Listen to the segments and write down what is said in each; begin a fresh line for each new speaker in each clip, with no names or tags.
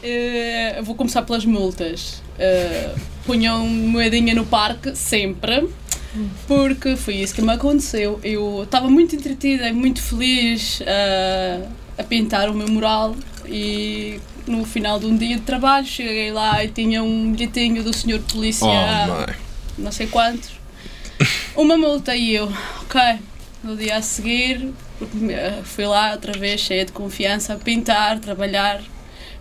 Uh, vou começar pelas multas. Uh, punham moedinha no parque, sempre, porque foi isso que me aconteceu. Eu estava muito entretida, muito feliz uh, a pintar o meu mural e no final de um dia de trabalho cheguei lá e tinha um bilhetinho do senhor polícia,
Oh,
não sei quantos, uma multa e eu, ok. No dia a seguir fui lá outra vez cheia de confiança a pintar, trabalhar.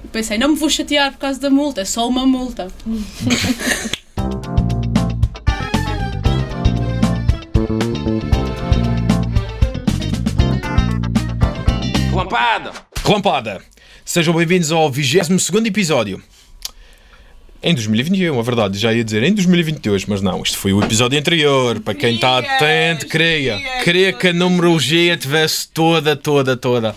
E pensei, não me vou chatear por causa da multa, é só uma multa.
Relampada! Relampada! Sejam bem-vindos ao 22 episódio. Em 2021, a verdade, já ia dizer em 2022, mas não, isto foi o episódio anterior. Para quem está atento, queria. Queria que a numerologia tivesse toda, toda, toda.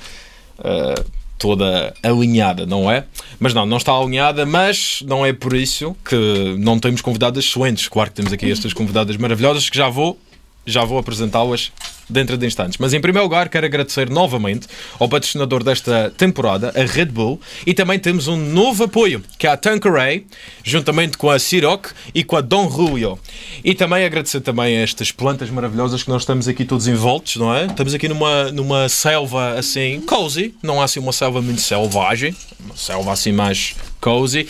uh, toda alinhada, não é? Mas não, não está alinhada, mas não é por isso que não temos convidadas excelentes. Claro que temos aqui estas convidadas maravilhosas que já vou já vou apresentá-las dentro de instantes. Mas em primeiro lugar, quero agradecer novamente ao patrocinador desta temporada, a Red Bull, e também temos um novo apoio, que é a Tanqueray, juntamente com a Ciroc e com a Don Julio. E também agradecer também a estas plantas maravilhosas que nós estamos aqui todos envoltos, não é? Estamos aqui numa, numa selva assim, cozy, não há assim uma selva muito selvagem, uma selva assim mais cozy,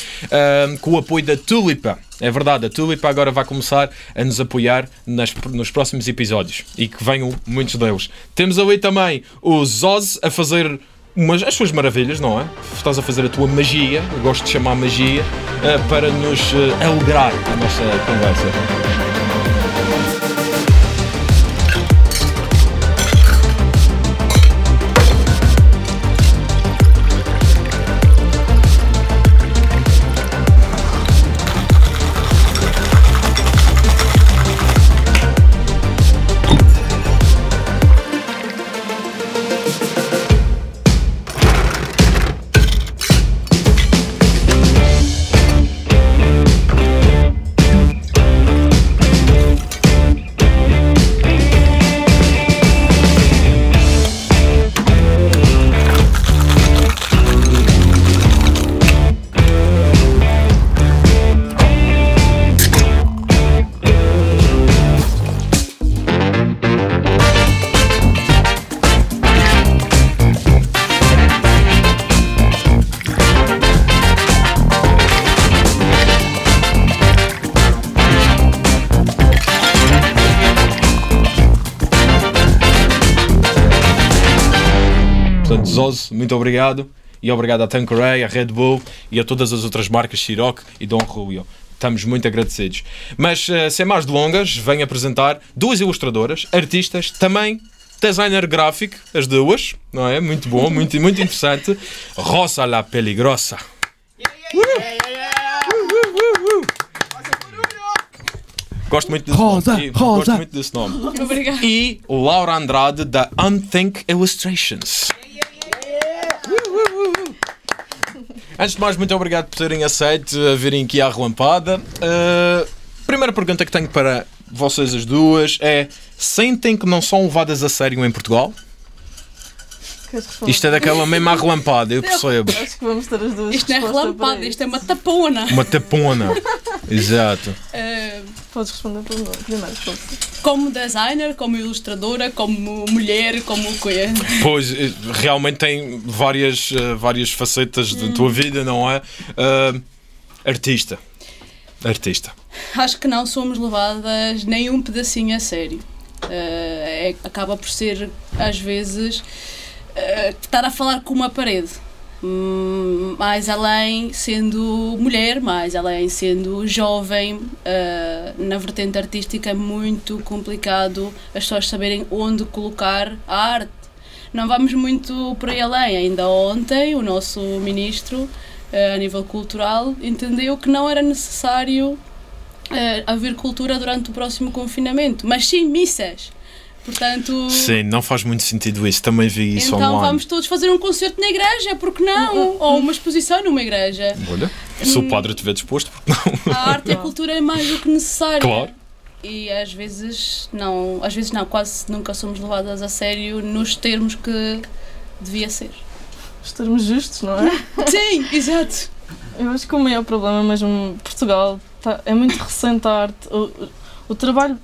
com o apoio da Tulipa. É verdade, a Tulipa agora vai começar a nos apoiar nas, nos próximos episódios e que venham muitos deles. Temos ali também o Zoz a fazer umas, as suas maravilhas, não é? Estás a fazer a tua magia, eu gosto de chamar magia, uh, para nos uh, alegrar a nossa conversa. Zoz, muito obrigado. E obrigado à Tanqueray, à Red Bull e a todas as outras marcas Ciroc e Dom Julio. Estamos muito agradecidos. Mas, uh, sem mais delongas, venho apresentar duas ilustradoras, artistas, também designer gráfico, as duas, não é? Muito bom, muito, muito interessante. Rosa la Peligrosa. Gosto muito desse
Rosa,
nome.
Rosa.
Gosto muito desse nome.
Obrigada.
E Laura Andrade da Unthink Illustrations. Antes de mais, muito obrigado por terem aceito a virem aqui à relampada. Uh, primeira pergunta que tenho para vocês as duas é: sentem que não são levadas a sério em Portugal? Isto é daquela mesma relampada, eu percebo.
Acho que vamos ter as duas
Isto não é relampada, isto é uma tapona.
Uma tapona. Exato.
Uh,
Podes responder primeiro,
como designer, como ilustradora, como mulher, como coisa.
Pois, eh, realmente tem várias, eh, várias facetas da tua vida, não é? Uh, artista. Artista.
Acho que não somos levadas nem um pedacinho a sério. Uh, é- acaba por ser, às vezes, uh, estar a falar com uma parede. Hum, mais além sendo mulher, mais além sendo jovem, uh, na vertente artística é muito complicado as pessoas saberem onde colocar a arte. Não vamos muito por aí além. Ainda ontem o nosso ministro, uh, a nível cultural, entendeu que não era necessário eh, haver cultura durante o próximo confinamento, mas sim missas. Portanto,
Sim, não faz muito sentido isso. Também vi isso
então
online.
vamos todos fazer um concerto na igreja, porque não? Ou uma exposição numa igreja.
Olha, se o padre estiver disposto, porque não?
A arte e a cultura é mais do que necessário.
Claro.
E às vezes não, às vezes não, quase nunca somos levadas a sério nos termos que devia ser.
Os termos justos, não é?
Sim, exato.
Eu acho que o maior problema mesmo Portugal tá- é muito recente a arte. O- o trabalho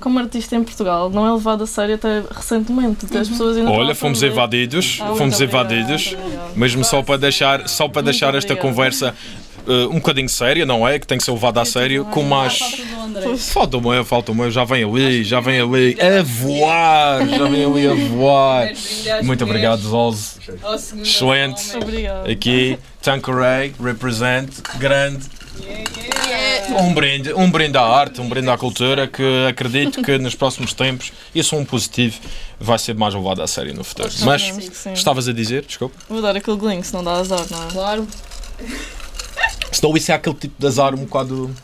como artista em Portugal não é levado a sério até recentemente. Até as pessoas ainda
Olha, fomos evadidos,
Ah,
fomos
obrigada,
evadidos,
muito obrigada.
mesmo só para deixar, só para
Muito
deixar esta
obrigada.
conversa eh, um bocadinho séria, não é? Que tem que ser levada a sério, com mais.
André.
Falta o meu, falta o meu, já vem ali, já vem ali a voar, já vem ali a voar. Muito obrigado, Zolz. Excelente. Aqui, Tanqueray, represent, grande. Um brinde, um brinde à arte, um brinde à cultura que acredito que nos próximos tempos isso é um positivo vai ser mais levado a sério no futuro. Mas
sim.
estavas a dizer, desculpa.
Vou dar aquele glink, se não dá azar, não é?
Claro.
Senão isso é aquele tipo de azar um bocado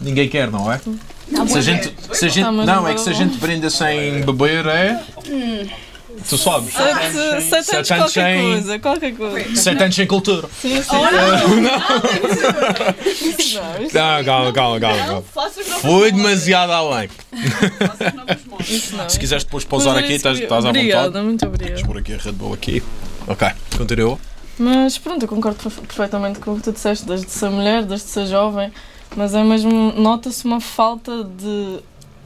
ninguém quer, não é? Se a gente, se a gente, não, é que se a gente brinda sem beber é. Tu sabes?
Sete, anos
anos
qualquer
sem-
coisa, qualquer coisa.
Sete anos sem cultura.
Sim, sim. Não, isso-
Não, calma, calma, calma. calma. Foi demasiado além.
não.
Se quiseres depois pausar aqui, estás, estás à
Obrigada,
vontade.
muito obrigada.
Vamos pôr aqui a Red Bull aqui. Ok, continua.
Mas pronto, eu concordo perfe- perfeitamente com o que tu disseste, desde ser mulher, desde ser jovem, mas é mesmo, nota-se uma falta de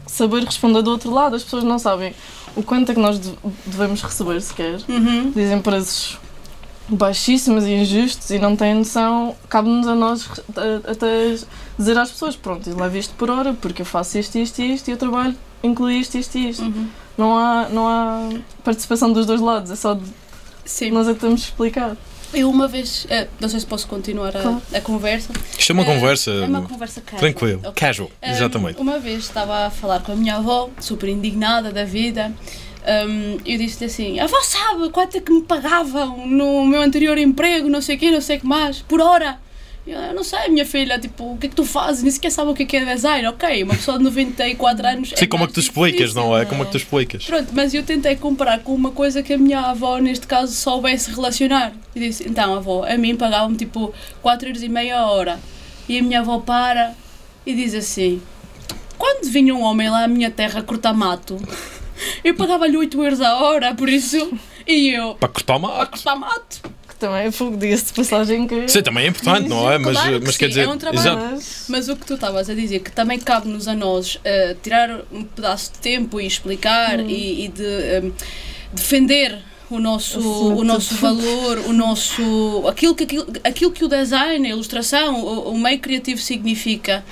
saber responder do outro lado. As pessoas não sabem o quanto é que nós de- devemos receber sequer.
Uhum.
Dizem preços baixíssimos e injustos e não têm noção. Cabe-nos a nós até dizer às pessoas: pronto, eu levo isto por hora porque eu faço isto, isto e isto e o trabalho inclui isto, isto e isto.
Uhum.
Não há, não há participação dos dois lados, é só de-
Sim.
nós é que temos explicar.
Eu uma vez, eh, não sei se posso continuar a,
Claro.
a conversa.
Isto é uma
Eh,
conversa
É uma conversa casual.
tranquilo,
Ok.
casual,
Um,
exatamente.
uma vez estava a falar com a minha avó, super indignada da vida. Um, eu disse-lhe assim: A avó sabe quanto é que me pagavam no meu anterior emprego, não sei o quê, não sei o que mais, por hora. Eu, "Eu não sei, minha filha, tipo, o que é que tu fazes? Nem sequer sabe o que é que é design. Ok, uma pessoa de 94 anos.
Sim, como é que tu explicas,
difícil.
não é? Como é que tu explicas?
Pronto, mas eu tentei comparar com uma coisa que a minha avó, neste caso, soubesse relacionar. E disse, então, avó, a mim pagavam tipo 4 euros e meia a hora. E a minha avó para e diz assim, quando vinha um homem lá à minha terra cortar mato, eu pagava-lhe 8 euros a hora, por isso, e eu,
Para cortar mato.
cortar mato.
Também é fogo, diga-se de passagem que.
Isso também é importante, não é? Mas,
Claro que
mas quer
sim,
dizer,
é um trabalho.
exato.
Mas,
o que tu estavas a dizer, que também cabe-nos a nós eh, tirar um pedaço de tempo e explicar e, e de eh, defender o nosso, o nosso valor, o nosso, aquilo, que, aquilo, aquilo que o design, a ilustração, o, o meio criativo significa,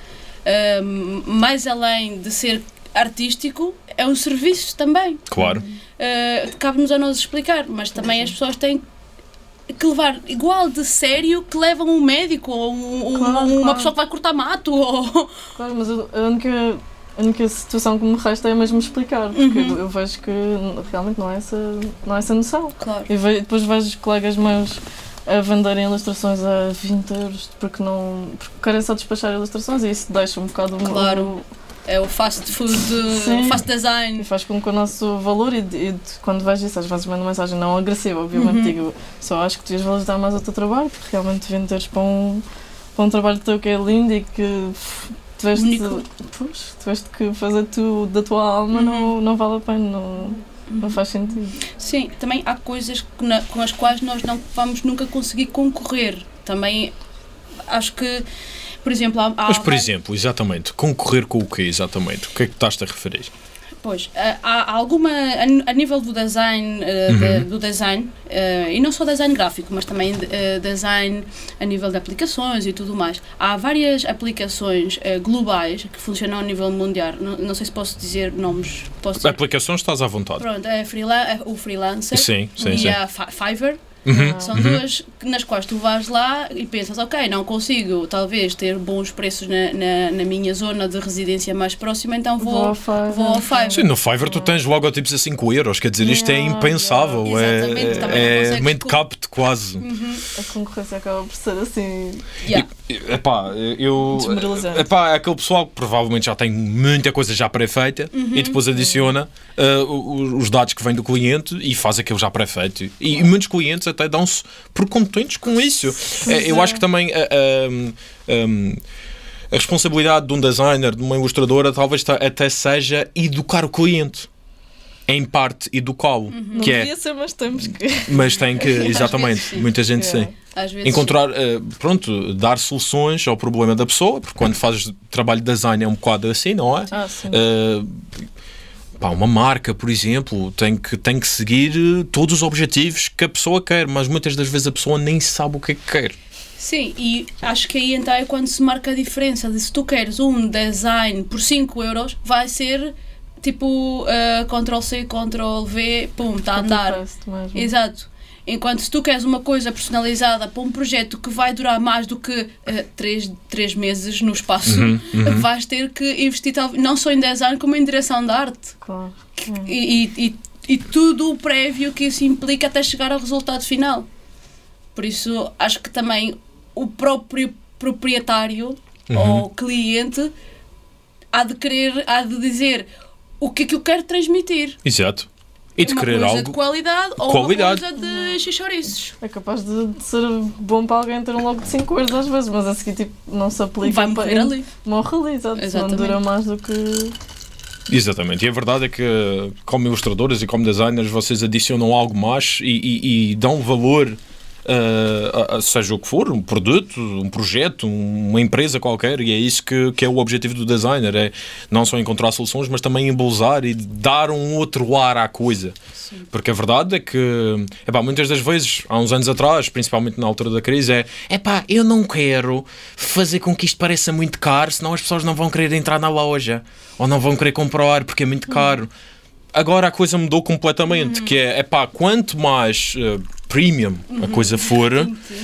eh, mais além de ser artístico, é um serviço também.
Claro.
Uh, cabe-nos a nós explicar, mas também as pessoas têm que levar igual de sério que levam um médico ou um-
Claro,
uma
claro.
pessoa que vai cortar mato ou
claro, mas a única, a única situação que me resta é mesmo explicar, porque
Uhum.
eu, vejo que realmente não é essa, não é essa noção.
claro
E depois vejo colegas meus a venderem ilustrações a 20 euros porque não porque querem só despachar ilustrações e isso deixa um bocado o-
Claro. É o fast food
Sim.
o fast
e
design
faz com que o nosso valor e, e quando vejo isso às vezes mando uma mensagem não agressiva obviamente
Uhum.
digo só acho que devias valorizar mais o teu trabalho porque realmente venderes para um, para um trabalho teu que é lindo e que tiveste,
Único.
pois, tiveste que fazer tu da tua alma
Uhum.
não, não vale a pena não, não faz sentido
sim também há coisas na- com as quais nós não vamos nunca conseguir concorrer também acho que por exemplo há, há
Mas, por exemplo, exatamente, concorrer com o quê, exatamente? O que é que estás-te a referir?
Pois, há- há alguma, a nível do design, eh, de- do design, eh, e não só design gráfico, mas também eh, design a nível de aplicações e tudo mais. Há várias aplicações eh, globais que funcionam a nível mundial. Não, sei se posso dizer nomes. Posso dizer?
Aplicações estás à vontade.
Pronto, é freela- é o freelancer
Sim, sim,
e
sim.
a Fi- Fiverr.
Uhum.
São duas que- nas quais tu vais lá e pensas, ok, não consigo talvez ter bons preços na, na, na minha zona de residência mais próxima, então vou,
ao Fiverr.
vou ao Fiverr.
Sim, no Fiverr tu tens logotipos a 5 euros, quer dizer, isto é
Yeah,
impensável,
yeah.
É, é
consegues
mente
com-
capte quase.
a concorrência acaba por ser assim
Yeah.
E- Epá, eu.
Desmoralizante.
Epá, é aquele pessoal que provavelmente já tem muita coisa já pré-feita
Uhum.
e depois adiciona uh, os dados que vêm do cliente e faz aquilo já pré-feito. E, e muitos clientes até dão-se por contentes com isso. É, eu
é.
acho que também. uh, um, um, a responsabilidade de um designer, de uma ilustradora, talvez ta- até seja educar o cliente. em parte educá-lo.
Não
Que é,
devia ser, mas temos que.
mas tem que, exatamente,
sim.
muita gente
É.
sim.
Vezes.
Encontrar, eh, pronto, dar soluções ao problema da pessoa, porque quando fazes trabalho de design é um bocado assim, não é?
Ah, sim.
Uh, pá, uma marca, por exemplo, tem que, tem que seguir uh, todos os objetivos que a pessoa quer, mas muitas das vezes a pessoa nem sabe o que é que quer.
Sim, e acho que aí então é quando se marca a diferença de se tu queres um design por 5 euros, vai ser tipo uh, Ctrl-C, Ctrl-V, pum, está a andar. Exato. Enquanto se tu queres uma coisa personalizada para um projeto que vai durar mais do que 3 três meses no espaço, vais ter que investir não só em design como em direção de arte.
Claro.
E, e, e, e tudo o prévio que isso implica até chegar ao resultado final. Por isso, acho que também o próprio proprietário ou cliente há de querer, há de dizer o que é que eu quero transmitir.
Exato. E de
uma
querer
coisa
algo.
de qualidade ou
Qualidade.
uma coisa de xixoriços.
É capaz de, de ser bom para alguém ter um logo de 5 euros às vezes, mas a seguir tipo, não se aplica.
Vai
para-
morrer ali.
Morre ali, exato. Não
Exatamente.
dura mais do que.
Exatamente. E a verdade é que, como ilustradores e como designers, vocês adicionam algo mais e, e- e dão valor. Uh, seja o que for, um produto, um projeto, uma empresa qualquer, e é isso que, que é o objetivo do designer: é não só encontrar soluções, mas também embelezar e dar um outro ar à coisa. Porque a verdade é que, epá, muitas das vezes, há uns anos atrás, principalmente na altura da crise, é epá, eu não quero fazer com que isto pareça muito caro, senão as pessoas não vão querer entrar na loja ou não vão querer comprar porque é muito caro. Agora a coisa mudou completamente, que é, epá, quanto mais eh, premium a coisa for,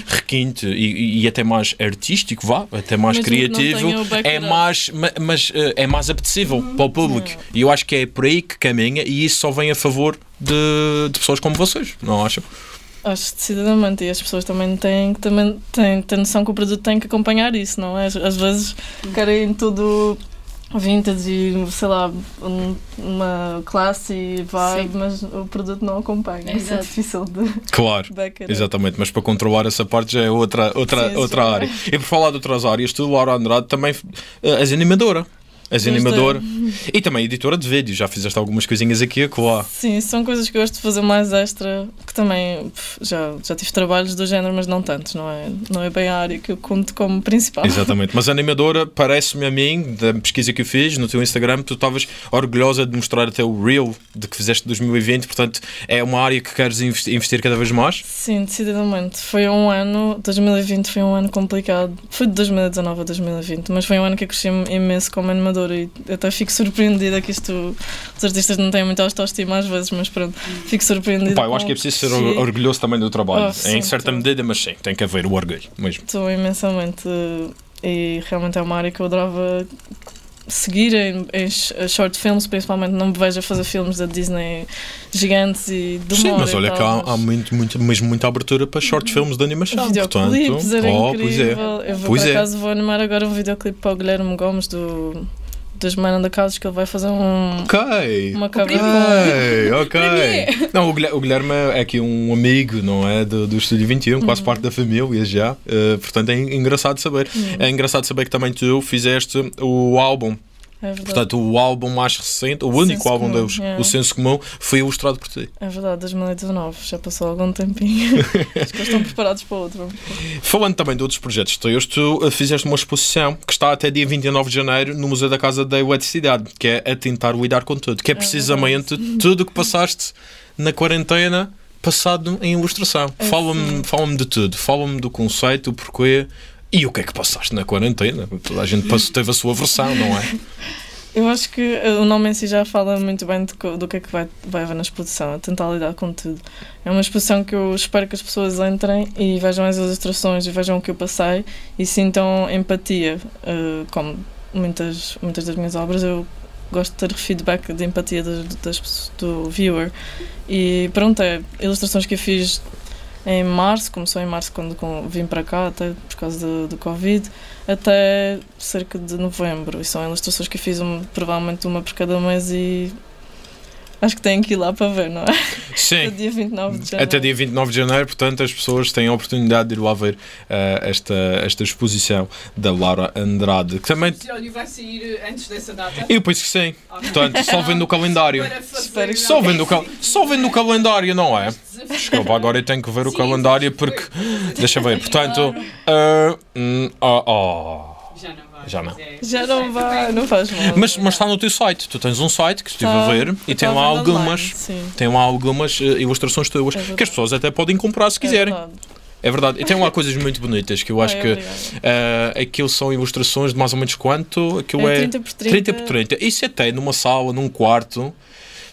requinte. e, e até mais artístico, vá, até mais criativo, é mais, ma- mas, eh, é mais apetecível para o público. E eu acho que é por aí que caminha e isso só vem a favor de, de pessoas como vocês, não acham?
Acho decididamente, e as pessoas também têm que também têm, têm noção que o produto tem que acompanhar isso, não é? Às, às vezes querem tudo vintage e sei lá, um- uma classe e vibe,
Sim.
mas o produto não acompanha. Isso é
Exato.
difícil de
Claro.
up.
Exatamente, mas para controlar essa parte já é outra, outra,
Sim,
outra área. E por falar de outras áreas, tu, Laura Andrade, também eh, és animadora. És animadora e também editora de vídeo. Já fizeste algumas coisinhas aqui e lá.
Sim, são coisas que eu gosto de fazer mais extra, que também pff, já, já tive trabalhos do género, mas não tantos, não é, não é bem a área que eu conto como principal.
Exatamente. Mas animadora, parece-me a mim, da pesquisa que eu fiz no teu Instagram, tu estavas orgulhosa de mostrar até o Reel de que fizeste em 2020. Portanto, é uma área que queres investi- investir cada vez mais.
Sim, decididamente. Foi um ano, 2020 foi um ano complicado. Foi de 2019 a 2020, mas foi um ano que eu cresci imenso como animadora e até fico surpreendida que isto. Os artistas não têm muita autoestima às vezes, mas pronto, fico surpreendida.
Pá, eu acho que é preciso ser
Sim.
orgulhoso também do trabalho.
Oh,
em
sim,
certa
tô.
medida, mas sim, tem que haver o orgulho mesmo.
Estou imensamente e realmente é uma área que eu adorava seguir em, em sh- short films, principalmente não me vejo a fazer filmes da Disney gigantes e de
Sim, mas olha
tal,
que há,
mas-
há muito, muito, mesmo muita abertura para short films de animação. Portanto,
era
oh, pois é.
incrível. Eu vou,
Pois
por
é.
acaso vou animar agora um videoclipe para o Guilherme Gomes do, dos Man on the Couch que ele vai fazer um,
Ok.
uma cover
Ok, ok. Não, o Guilher- o Guilherme é aqui um amigo, não é? Do, do Estúdio 21, quase
Uhum.
parte da família já. Uh, portanto, é engraçado saber.
Uhum.
É engraçado saber que também tu fizeste o álbum.
É.
Portanto, o álbum mais recente, o único
Senso
álbum
Comum,
deles,
yeah.
o Senso Comum, foi ilustrado por ti.
É verdade, 2019, já passou algum tempinho. Acho que estão preparados para outro.
Falando também de outros projetos teus, tu uh, fizeste uma exposição que está até dia 29 de janeiro no Museu da Casa da Eletricidade, que é a tentar lidar com tudo, que é precisamente tudo o que passaste na quarentena passado em ilustração.
É
Fala-me fala de tudo, fala-me do conceito, o porquê e o que é que passaste na quarentena. Toda a gente passou- teve a sua versão, não é?
Eu acho que eh, o nome em si já fala muito bem de co- do que é que vai, vai haver na exposição, a tentar lidar com tudo. É uma exposição que eu espero que as pessoas entrem e vejam as ilustrações e vejam o que eu passei e sintam empatia. eh, como muitas, muitas das minhas obras, eu gosto de ter feedback de empatia das, das, do viewer. E pronto, é ilustrações que eu fiz em março, começou em março quando com- vim para cá, até por causa do, do Covid, até cerca de novembro. E são ilustrações que eu fiz um, provavelmente uma por cada mês e Acho que têm que ir lá para ver, não é?
Sim.
Até dia 29 de janeiro.
Até dia 29 de janeiro, portanto, as pessoas têm a oportunidade de ir lá ver eh, esta, esta exposição da Laura Andrade. Que também.
Áudio vai sair antes dessa data.
Eu penso que sim.
Ok.
Portanto, só vendo o calendário. Só vendo o, cal... só vendo o calendário, não é? Desculpa, agora eu tenho que ver o
Sim,
calendário
sim,
porque.
foi.
Deixa ver, portanto. ah, ah.
Já não vai.
Já não.
mas é-
Já não vai, não faz mal.
Mas, mas está no teu site. Tu tens um site que estive a
Tá,
ver
eu
e tem lá
a ver online,
algumas. Tem lá algumas eh, ilustrações tuas
É
que as pessoas até podem comprar se quiserem.
É verdade.
É verdade. E tem lá coisas muito bonitas que eu acho
Ai,
que uh, aquilo são ilustrações de mais ou menos quanto? Aquilo é,
É 30 por 30.
30 por 30. Isso até numa sala, num quarto,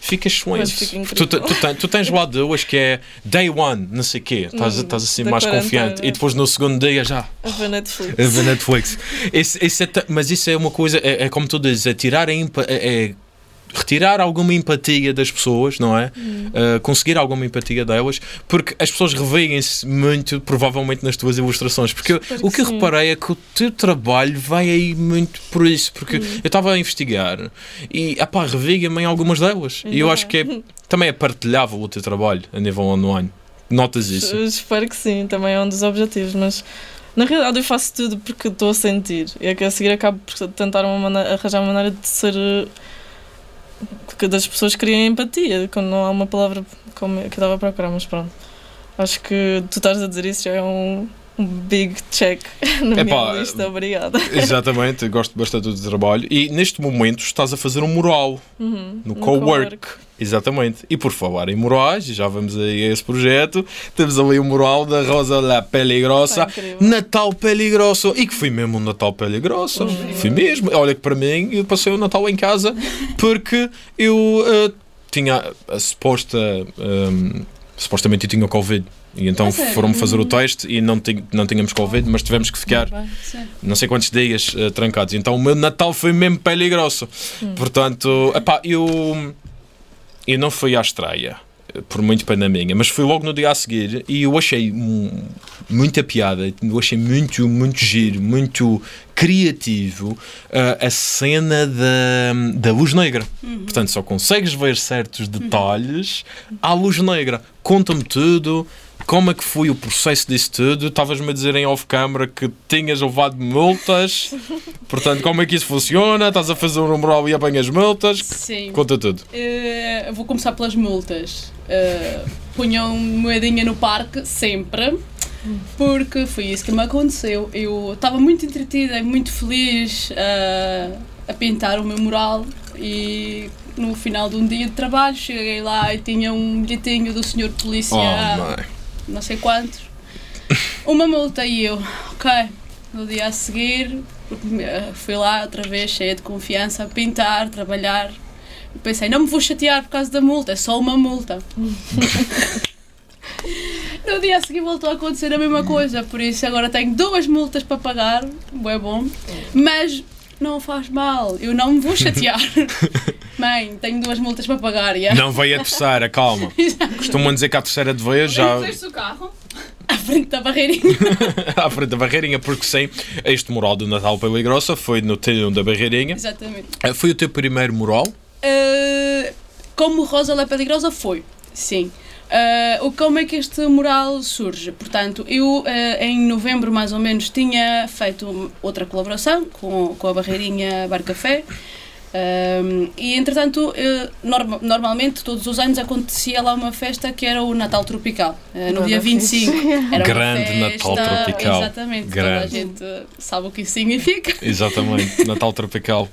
fica excelente. tu, tu, tens, tu tens lá duas que é day one, não sei o quê. Estás, estás assim mais confiante. E depois no segundo dia já.
A ver Netflix.
A ver Netflix. Esse, esse é mas isso é uma coisa, é, é como tu dizes, é tirar a é retirar alguma empatia das pessoas, não é? Uh, conseguir alguma empatia delas, porque as pessoas revêem-se muito, provavelmente, nas tuas ilustrações. Porque eu- o
que
que eu
sim.
reparei é que o teu trabalho vai aí muito por isso, porque
Hum.
eu estava a investigar e, epá, revia-me em algumas delas. E eu acho que é, também é partilhável o teu trabalho a nível online. Notas isso?
Eu Espero que sim, também é um dos objetivos, mas na realidade eu faço tudo porque estou a sentir. E é que a seguir acabo por tentar uma maneira, arranjar uma maneira de ser. Que das pessoas criem empatia, quando não há uma palavra como que eu estava a procurar, mas pronto. Acho que tu estás a dizer isso já é um, um big check na
Epá,
minha lista, obrigada.
Exatamente, gosto bastante do trabalho. E neste momento estás a fazer um mural
Uhum,
no co-work. Exatamente. E por falar em murais, e já vamos aí a esse projeto, temos ali o mural da Rosa La Peligrosa.
Incrível.
Natal Peligroso. E que foi mesmo um Natal Peligroso.
Uhum.
Foi mesmo. Olha que para mim, eu passei o Natal em casa porque eu eh, tinha a suposta. ehm, supostamente eu tinha Covid. E então foram-me fazer o teste e não, não tínhamos Covid, mas tivemos que ficar não sei quantos dias eh, trancados. Então o meu Natal foi mesmo pele grossa. Portanto, epá, eu, eu não fui à estreia, por muito pena minha, mas fui logo no dia a seguir e eu achei hum, muita piada, eu achei muito, muito giro, muito criativo eh, a cena da, da luz negra. Portanto, só consegues ver certos detalhes à luz negra. Conta-me tudo. Como é que foi o processo disso tudo? Estavas-me a dizer em off-camera que tinhas levado multas. Portanto, como é que isso funciona? Estás a fazer um mural e apanhas multas?
Sim.
Conta tudo.
Eh, vou começar pelas multas. Uh, punham moedinha no parque, sempre. Porque foi isso que me aconteceu. Eu estava muito entretida e muito feliz uh, a pintar o meu mural e no final de um dia de trabalho cheguei lá e tinha um bilhetinho do senhor polícia,
Oh.
Não sei quantos, uma multa e eu, ok. No dia a seguir fui lá outra vez cheia de confiança a pintar, trabalhar. Pensei, não me vou chatear por causa da multa, é só uma multa. No dia a seguir voltou a acontecer a mesma coisa, por isso agora tenho duas multas para pagar, é bom, mas não faz mal, eu não me vou chatear. Mãe, tenho duas multas para pagar, yeah.
Não veio a terceira, calma. Costumam dizer que a terceira de vez já
o carro.
à frente da barreirinha.
à frente da Barreirinha, porque sim, este mural do Natal pela Grossa foi no telhão da Barreirinha.
Exatamente.
Eh, Foi o teu primeiro mural?
Uh, como Rosa La Peligrosa foi, sim. Uh, o como é que este mural surge? Portanto, eu uh, em novembro mais ou menos tinha feito outra colaboração com, com a Barreirinha Bar Café. Um, e entretanto, uh, norma- normalmente todos os anos acontecia lá uma festa que era o Natal Tropical, uh, no
Nada
dia 25. Era
Grande
festa-
Natal Tropical.
Exatamente, toda a
Grande.
gente sabe o que isso significa.
Exatamente, Natal Tropical.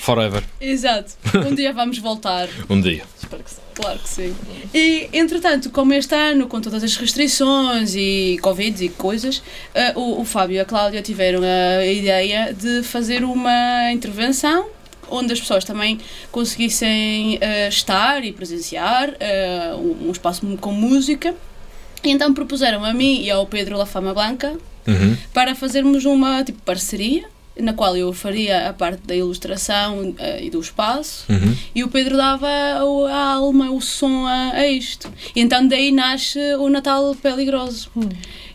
Forever.
Exato. Um dia vamos voltar.
Um dia.
Espero que.
Claro que sim. E, entretanto, como este ano, com todas as restrições e Covid e coisas, eh, o, o Fábio e a Cláudia tiveram a ideia de fazer uma intervenção onde as pessoas também conseguissem eh, estar e presenciar um, um espaço com música. E então propuseram a mim e ao Pedro La Fama Blanca
Uhum.
para fazermos uma tipo parceria na qual eu faria a parte da ilustração eh, e do espaço,
Uhum.
e o Pedro dava o- a alma, o som a, a isto. E então daí nasce o Natal Peligroso.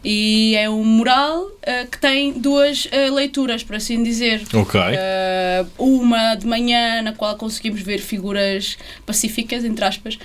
E é um mural eh, que tem duas eh, leituras, por assim dizer.
Ok.
Uh, uma de manhã na qual conseguimos ver figuras pacíficas, entre aspas,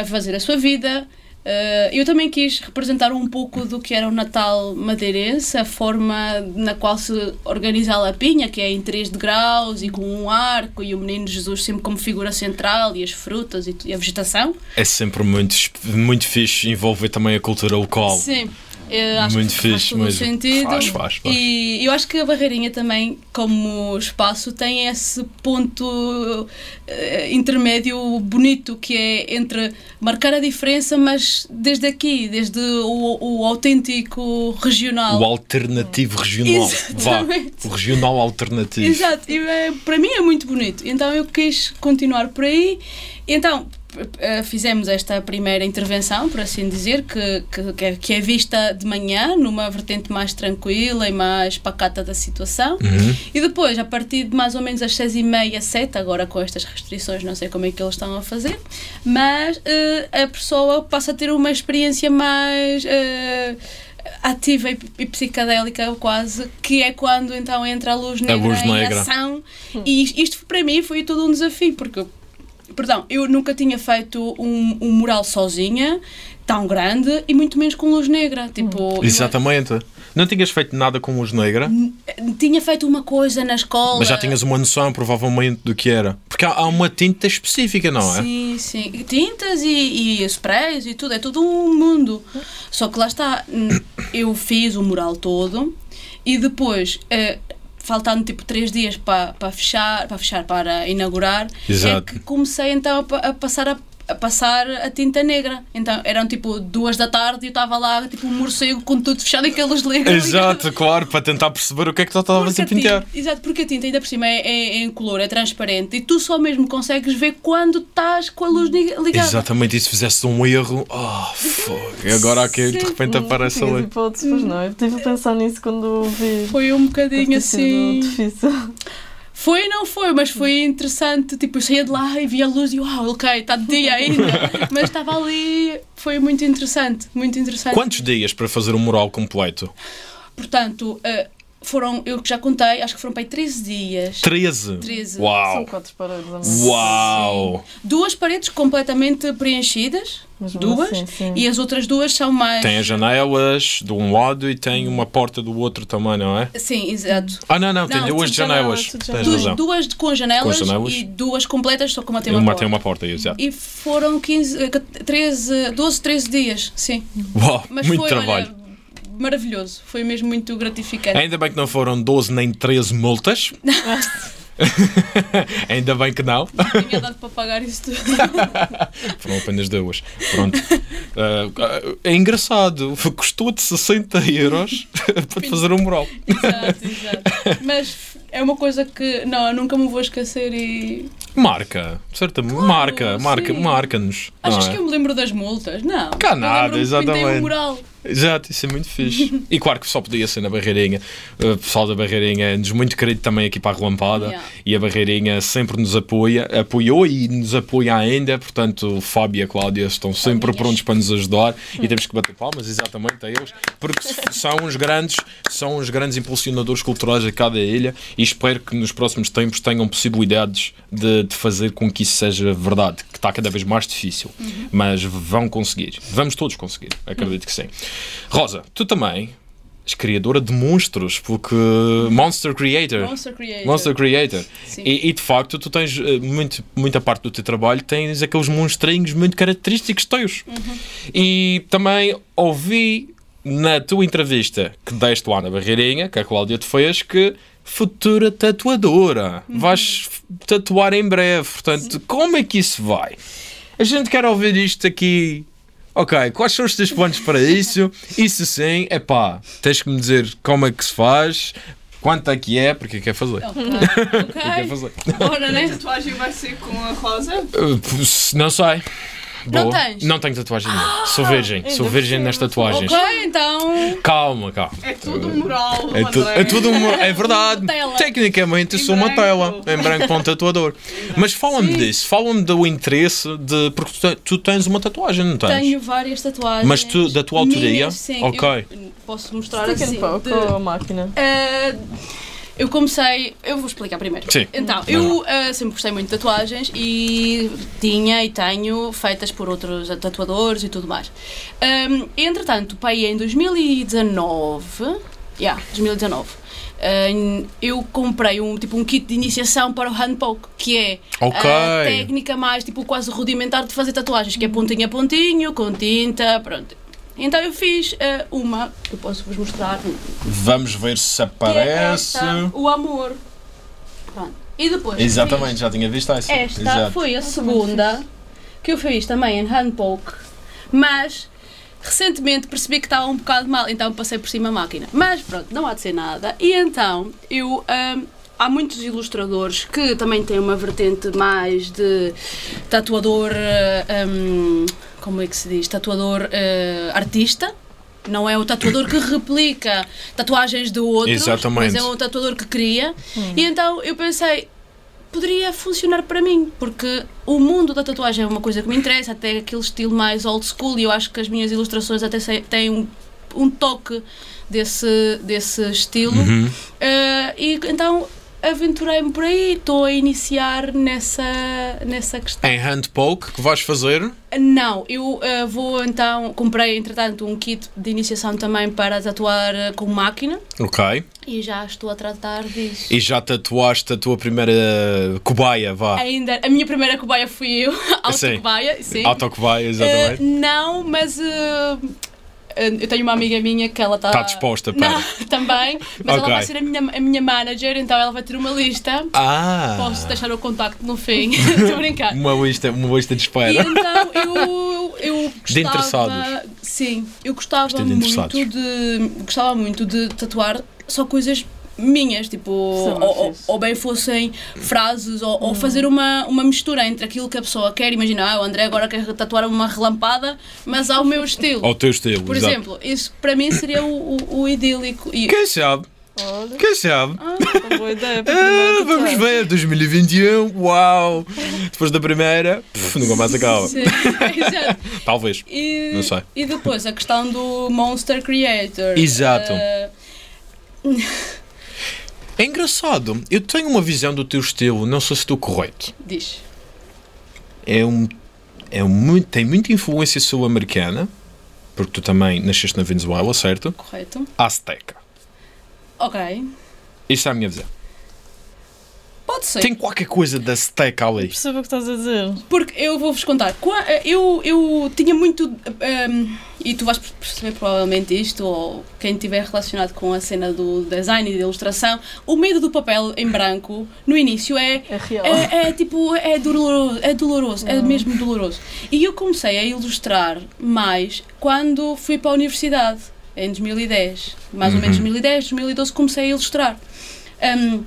a fazer a sua vida. Uh, eu também quis representar um pouco do que era o Natal madeirense, a forma na qual se organiza a lapinha, que é em 3 degraus e com um arco, e o menino Jesus sempre como figura central, e as frutas e, e a vegetação.
É sempre muito, muito fixe envolver também a cultura local.
Sim. Eu acho
Muito
que faz
fixe
todo o
mesmo.
sentido.
Faz, faz, faz.
E eu acho que a Barreirinha também, como espaço, tem esse ponto eh, intermédio bonito que é entre marcar a diferença, mas desde aqui, desde o, o autêntico regional.
O alternativo regional. Vá.
Exatamente.
O regional alternativo.
Exato, e é, para mim é muito bonito. Então eu quis continuar por aí. Então fizemos esta primeira intervenção, por assim dizer, que, que- que, é, que é vista de manhã, numa vertente mais tranquila e mais pacata da situação.
Uhum.
E depois, a partir de mais ou menos as seis e meia, sete, agora com estas restrições, não sei como é que eles estão a fazer, mas eh, a pessoa passa a ter uma experiência mais eh, ativa e, e psicadélica quase, que é quando então entra a luz negra,
luz
em
negra.
ação. E isto- para mim foi todo um desafio, porque Perdão, eu nunca tinha feito um, um mural sozinha, tão grande, e muito menos com luz negra. Tipo, eu-
Exatamente. Não tinhas feito nada com luz negra,
tinha feito uma coisa na escola.
mas já tinhas uma noção, provavelmente, do que era. Porque há, há uma tinta específica, não é?
Sim, sim. Tintas e, e sprays e tudo, é tudo um mundo. Só que lá está, hum, eu fiz o mural todo e depois, eh, faltando tipo três dias para para fechar, para fechar, para inaugurar,
Exato.
é que comecei então a, a passar a a passar a tinta negra. Então eram tipo duas da tarde e eu estava lá, tipo um morcego com tudo fechado e aqueles negros.
Exato, claro, para tentar perceber o que é que tu estavas a pintar.
exato, porque a tinta ainda por cima é, é, é em color, é transparente e tu só mesmo consegues ver quando estás com a luz li- ligada.
Exatamente, e se fizesse um erro, oh, fogo. E agora aqui de repente aparece ali.
hipóteses, pois não. Eu estive a pensar nisso quando vi.
Foi um bocadinho assim.
difícil.
Foi não foi, mas foi interessante. Tipo, eu saía de lá e via a luz e uau, ok, está de dia ainda. mas estava ali, foi muito interessante, muito interessante.
Quantos dias para fazer um mural completo?
Portanto, eh, foram, eu que já contei, acho que foram para aí 13 dias.
13.
13.
São
Uau!
quatro paredes. mais.
Uau!
Duas paredes completamente preenchidas,
Mesmo
duas,
assim, sim.
e as outras duas são mais.
Tem as janelas de um lado e tem uma porta do outro também, não é?
Sim, exato.
Ah, não, não, tem
Não,
duas janelas.
janela, tudo
Tens
Duas,
razão.
duas com janelas,
Com janelas.
e duas completas, só que uma tem uma,
Uma
porta.
tem uma porta, exato.
E foram 15, eh, 13, 12, 13 dias, sim.
Uau,
Mas
muito
foi,
trabalho.
olha, maravilhoso. Foi mesmo muito gratificante.
Ainda bem que não foram 12 nem 13 multas. Ainda bem que não.
Não tinha dado para pagar isso tudo.
Foram apenas duas. Pronto. Ah, é engraçado. Custou-te 60 euros para fazer um mural.
exato, exato. Mas é uma coisa que, não, eu nunca me vou esquecer e...
Marca, certamente. marca, marca,
sim.
marca-nos.
Achas
é?
que eu me lembro das multas? Não.
Cá nada, exatamente.
um mural.
Exato, isso é muito fixe. e claro que só podia ser na Barreirinha. O pessoal da Barreirinha é-nos muito querido também aqui para a Relampada.
Yeah.
E a Barreirinha sempre nos apoia, apoiou e nos apoia ainda. Portanto, o Fábio e a Cláudia estão sempre prontos para nos ajudar. E temos que bater palmas exatamente a eles, porque são os grandes, são os grandes impulsionadores culturais a cada ilha. E espero que nos próximos tempos tenham possibilidades de, de fazer com que isso seja verdade, que está cada vez mais difícil. Mas vão conseguir. Vamos todos conseguir, acredito que sim. Rosa, tu também és criadora de monstros, porque Monster Creator.
Monster Creator.
Monster Creator.
Sim.
E, e, de facto, tu tens eh, muito, muita parte do teu trabalho, tens aqueles monstrinhos muito característicos teus.
Uhum.
E também ouvi na tua entrevista que deste lá na Barreirinha, que a Cláudia te fez, que futura tatuadora.
Uhum.
Vais tatuar em breve. Portanto, como é que isso vai? A gente quer ouvir isto aqui. Ok, quais são os teus planos para isso? Isso sim, é pá, tens que me dizer como é que se faz, quanto é que é, porque quer fazer.
Ok,
Porque quer
ok.
fazer.
Bora,
A
né?
tatuagem vai ser com a rosa.
Uh, não sei. Boa.
Não tens?
Não tenho tatuagem nenhuma. Sou virgem. Sou
ainda
virgem nas tatuagens.
Ok, então.
Calma, calma.
É tudo moral,
É, tu, é tudo uma, é verdade.
Tela.
Tecnicamente eu sou uma tela em branco para um tatuador. Mas fala-me disso, fala-me do interesse de. Porque tu, te- tu tens uma tatuagem, não tens?
Tenho várias tatuagens.
Mas tu- da tua autoria?
Minhas, sim.
Ok.
Eu posso mostrar assim.
poke
de-
com a máquina.
Ah, eu comecei. Eu vou explicar primeiro.
Sim.
Então, eu ah, sempre gostei muito de tatuagens e tinha e tenho feitas por outros tatuadores e tudo mais. Ahm, entretanto, pai, em 2019. Yeah, 2019. ahm, eu comprei um tipo um kit de iniciação para o hand poke, que é
Ok.
a técnica mais tipo quase rudimentar de fazer tatuagens, que é pontinho a pontinho, com tinta, pronto. Então eu fiz ah, uma, eu posso vos mostrar,
Vamos ver se
que é
aparece.
esta, o amor. Pronto. E depois
Exatamente, já tinha visto essa.
esta
Exato.
foi a segunda que eu fiz também em hand poke, mas recentemente percebi que estava um bocado mal, então passei por cima a máquina. Mas pronto, não há de ser nada. E então eu hum, há muitos ilustradores que também têm uma vertente mais de tatuador, hum, como é que se diz? Tatuador eh, artista. Não é o tatuador que replica tatuagens de outros,
Exatamente.
mas é um tatuador que cria. E então eu pensei, poderia funcionar para mim, porque o mundo da tatuagem é uma coisa que me interessa, até aquele estilo mais old school, e eu acho que as minhas ilustrações até têm um, um toque desse, desse estilo.
Uhum.
Eh, e então aventurei-me por aí, estou a iniciar nessa, nessa questão.
Em hand poke que vais fazer.
Não, eu eh, vou então, comprei entretanto um kit de iniciação também para tatuar eh, com máquina
Ok.
e já estou a tratar disso.
E já tatuaste a tua primeira cobaia, vá.
Ainda, a minha primeira cobaia fui eu, autocobaia, sim.
Autocobaia,
Eh,
exatamente.
não, mas eh, eh, eu tenho uma amiga minha que ela está.
Tá disposta para.
Não, também, mas
Ok.
ela vai ser a minha, a minha manager, então ela vai ter uma lista.
Ah!
Posso deixar o contacto no fim, estou a brincar.
Uma lista, uma lista de
E
espera.
então eu, eu gostava.
De interessados.
Sim, eu gostava
de
muito de. Gostava muito de tatuar só coisas minhas, tipo, ou, ou, bem fossem frases, ou, ou fazer uma, uma mistura entre aquilo que a pessoa quer. Imagina, ah, o André agora quer tatuar uma relampada, mas ao meu estilo.
Ao teu estilo,
Por
exato.
exemplo, isso para mim seria o, o, o idílico. E,
Quem sabe?
Olha,
Quem sabe?
uma boa ideia
Ah, vamos ver, 2021, uau! Depois da primeira, pff, nunca mais acaba.
Sim, exato.
Talvez.
E,
Não sei.
e depois a questão do Monster Creator.
Exato.
Eh,
É engraçado, eu tenho uma visão do teu estilo, não sei se estou correto.
diz.
É um, é um, tem muita influência sul-americana, porque tu também nasceste na Venezuela, certo?
Correto.
Azteca.
Ok.
Isso é a minha visão.
Pode ser.
Tem qualquer coisa da Azteca ali.
Percebo o que estás a dizer.
Porque eu vou-vos contar. Eu, eu tinha muito. ehm, e tu vais perceber provavelmente isto, ou quem estiver relacionado com a cena do design e da ilustração, o medo do papel em branco no início é.
É real.
É, é tipo, é doloroso, é doloroso, é mesmo doloroso. E eu comecei a ilustrar mais quando fui para a universidade, em 2010. Mais ou menos 2010, 2012 comecei a ilustrar. Hum,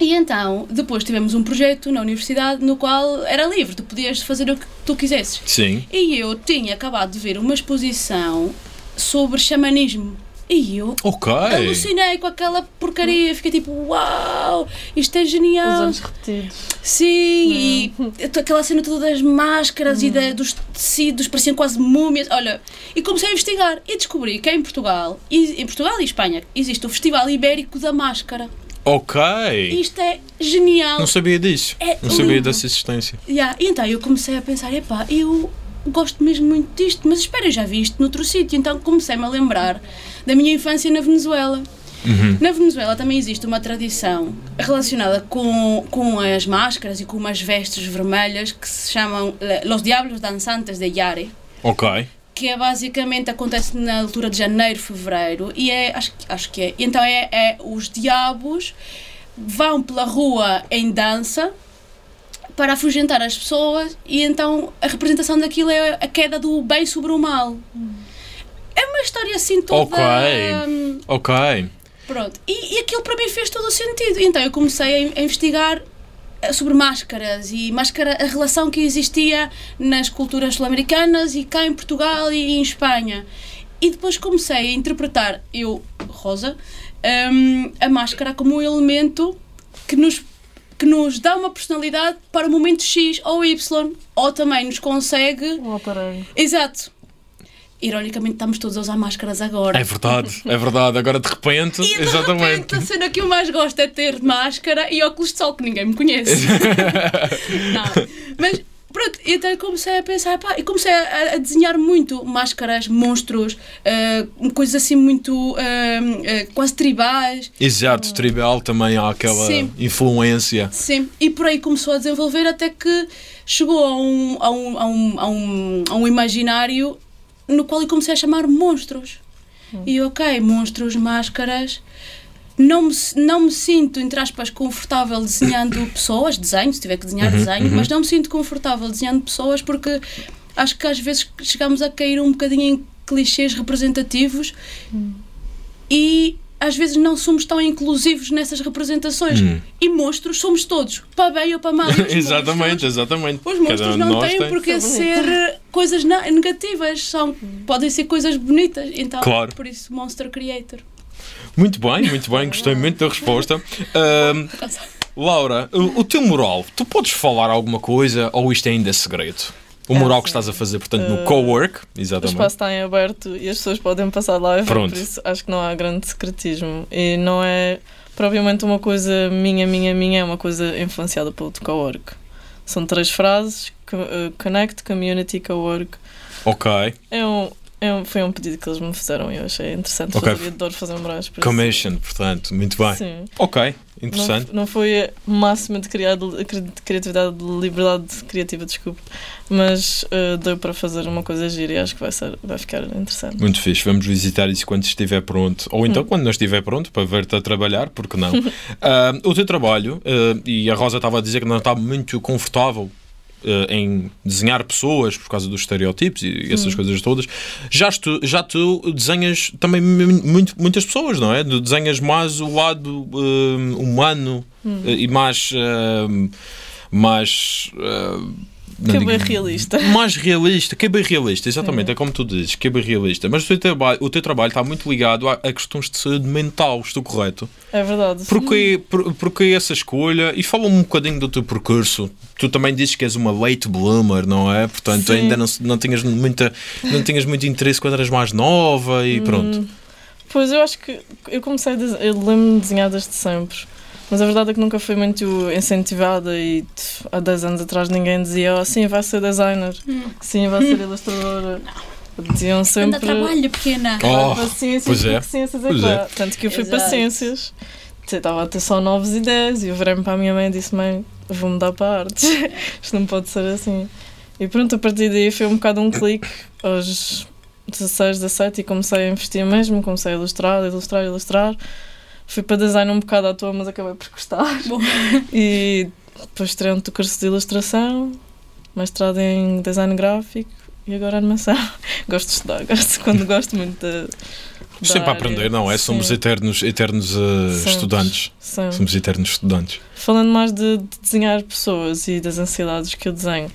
e então, depois tivemos um projeto na universidade no qual era livre, tu podias fazer o que tu quisesses.
Sim.
E eu tinha acabado de ver uma exposição sobre xamanismo. E eu
Ok.
alucinei com aquela porcaria, fiquei tipo, uau, isto é
Os
genial.
olhos repetidos.
Sim, e aquela cena toda das máscaras e da- dos tecidos, pareciam quase múmias. Olha, e comecei a investigar e descobri que em Portugal, e, em Portugal e Espanha, existe o Festival Ibérico da Máscara.
Ok.
Isto é genial.
Não sabia disso.
É
Não sabia
lindo.
dessa existência.
Yeah, então eu comecei a pensar, epá, eu gosto mesmo muito disto, mas espera, eu já vi isto noutro sítio. Então comecei-me a lembrar da minha infância na Venezuela. Na Venezuela também existe uma tradição relacionada com, com as máscaras e com umas vestes vermelhas que se chamam eh, Los Diablos Dançantes de Yare,
Ok.
Que é basicamente acontece na altura de janeiro, fevereiro, e é, acho, que- acho que é, então é, é os diabos vão pela rua em dança para afugentar as pessoas e então a representação daquilo é a queda do bem sobre o mal. É uma história assim toda...
Ok.
hum,
Ok.
Pronto. E, e aquilo para mim fez todo o sentido. Então eu comecei a investigar sobre máscaras e máscara, a relação que existia nas culturas sul-americanas e cá em Portugal e em Espanha. E depois comecei a interpretar, eu, Rosa, hum, a máscara como um elemento que nos, que nos dá uma personalidade para o momento X ou Y, ou também nos consegue.
Um aparelho.
Exato. Ironicamente, estamos todos a usar máscaras agora.
É verdade, é verdade. Agora de repente,
E de
exatamente.
repente, a cena que eu mais gosto é ter máscara e óculos de sol, que ninguém me conhece. não. Mas pronto, e então comecei a pensar, pá, e comecei a, a desenhar muito máscaras, monstros, ah, coisas assim muito ah, ah, quase tribais.
Exato, tribal também há aquela
Sim.
influência.
Sim, e por aí começou a desenvolver até que chegou a um, a um, a um, a um, a um imaginário no qual eu comecei a chamar monstros. E ok, monstros, máscaras. Não me, não me sinto, entre aspas, confortável desenhando pessoas, desenho, se tiver que desenhar, desenho, mas não me sinto confortável desenhando pessoas porque acho que às vezes chegamos a cair um bocadinho em clichês representativos e às vezes não somos tão inclusivos nessas representações.
Hum.
E monstros somos todos, para bem ou para mal.
Exatamente, exatamente.
Os monstros
um
não têm
tem.
porque ser eh, coisas negativas, são, podem ser coisas bonitas. Então,
Claro.
por isso, Monster Creator.
Muito bem, muito bem, gostei muito da resposta. Ahm, Laura, o, o teu mural, tu podes falar alguma coisa ou isto é ainda segredo? O
É
mural que
assim,
estás a fazer, portanto, no
eh,
co-work,
O
exatamente.
espaço está em aberto e as pessoas podem passar lá e ver,
Pronto.
por isso acho que não há grande secretismo. E não é propriamente uma coisa minha, minha, minha, é uma coisa influenciada pelo co-work. São três frases: eh, Connect, Community, Co-work.
Ok,
É um, é um, foi um pedido que eles me fizeram e eu achei interessante
Ok.
fazer e adoro fazer murais. por isso-
commission, portanto, muito bem.
Sim.
Ok, interessante.
não foi o máximo de, criado, de criatividade, de liberdade criativa, desculpe, mas eh, deu para fazer uma coisa gira e acho que vai, ser, vai ficar interessante.
Muito fixe, vamos visitar isso quando estiver pronto. Ou então
Hum.
quando não estiver pronto, para ver-te a trabalhar, porque não? Ah, o teu trabalho, ah, e a Rosa estava a dizer que não está muito confortável em desenhar pessoas por causa dos estereótipos e essas
Hum.
coisas todas. Já tu, já tu desenhas também mu- muito, muitas pessoas, não é? Desenhas mais o lado ah, humano
Hum.
ah, e mais. mais. ah,
bem realista.
mais realista, que é bem realista, exatamente, é como tu dizes, que é bem realista. Mas o teu trabalho, o teu trabalho está muito ligado a, a questões de saúde mental, estou correto?
É verdade.
Porquê, por, porquê essa escolha? E fala-me um bocadinho do teu percurso. Tu também dizes que és uma late bloomer, não é? Portanto,
Sim.
ainda não, não, tinhas muita, não tinhas muito interesse quando eras mais nova e pronto.
Hum, Pois eu acho que eu comecei a eu lembro-me de desenhar desde sempre. Mas a verdade é que nunca fui muito incentivada e há 10 anos atrás ninguém dizia oh, sim, vai ser designer, sim, vai ser ilustradora. Diziam
Anda
sempre.
trabalho, pequena.
Oh,
para ciências,
pois é,
ciências é
pois
que
é.
Tanto que eu fui para
Exato.
ciências. Eu Estava a ter só novas ideias e eu virei-me para a minha mãe e disse: Mãe, vou mudar para artes. Isto não pode ser assim. E pronto, a partir daí foi um bocado um clique aos 16, 17 e comecei a investir mesmo. Comecei a ilustrar, a ilustrar, a ilustrar. Fui para design um bocado à toa, mas acabei por gostar.
Bom.
E depois estarei um curso de ilustração, mestrado em design gráfico e agora animação. Gosto de estudar, gosto, quando gosto muito de. da
Sempre a aprender, não é? Somos
Sim,
eternos, eternos uh, estudantes.
sempre.
Somos eternos estudantes.
Falando mais de, de desenhar pessoas e das ansiedades que eu desenho,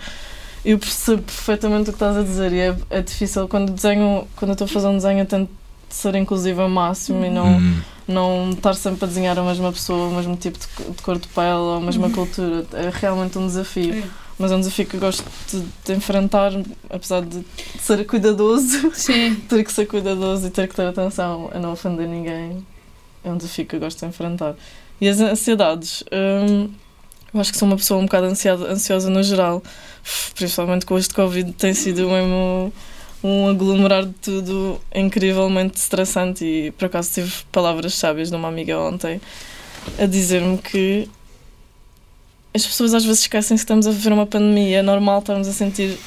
eu percebo perfeitamente o que estás a dizer e é, é difícil quando desenho, quando eu estou a fazer um desenho, eu tento ser inclusiva ao máximo e não,
Hum.
não estar sempre a desenhar a mesma pessoa, o mesmo tipo de, de cor de pele ou a mesma cultura. É realmente um desafio.
É.
Mas é um desafio que eu gosto de, de enfrentar, apesar de ser cuidadoso,
Sim.
ter que ser cuidadoso e ter que ter atenção a não ofender ninguém. É um desafio que eu gosto de enfrentar. E as ansiedades, hum, eu acho que sou uma pessoa um bocado ansiada, ansiosa no geral, principalmente com este Covid, tem sido mesmo um aglomerar de tudo incrivelmente estressante. E por acaso tive palavras sábias de uma amiga ontem a dizer-me que as pessoas às vezes esquecem que estamos a viver uma pandemia. É normal estarmos a sentir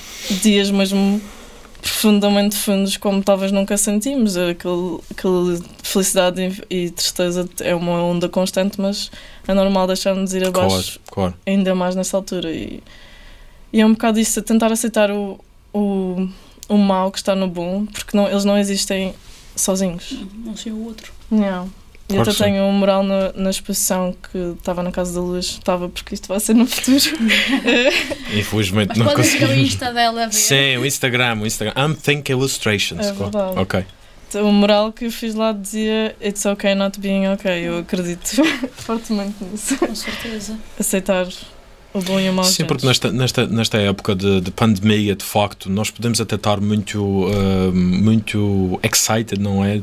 dias mesmo profundamente fundos como talvez nunca sentimos. Aquele, aquele felicidade e, tristeza é uma onda constante, mas é normal deixar-nos ir
Claro,
abaixo
claro.
ainda mais nessa altura. E, e é um bocado isso, a tentar aceitar o, o, o mal que está no bom, porque não, eles não existem sozinhos.
Não sei o outro.
Não. E
Claro
até
sim.
tenho um mural na, na exposição que estava na Casa da Luz, estava porque isto vai ser no futuro.
Infelizmente
Mas
não
podem ver o
consegui.
Insta dela ver.
Sim, o Instagram, o Instagram. I'm Think Illustrations.
É
claro. Ok.
o mural que eu fiz lá dizia It's okay not being okay. Eu acredito fortemente nisso.
Com certeza.
Aceitar o bom e o mau.
Sim, porque nesta, nesta, nesta época de, de pandemia, de facto, nós podemos até estar muito, ah, muito excited, não é?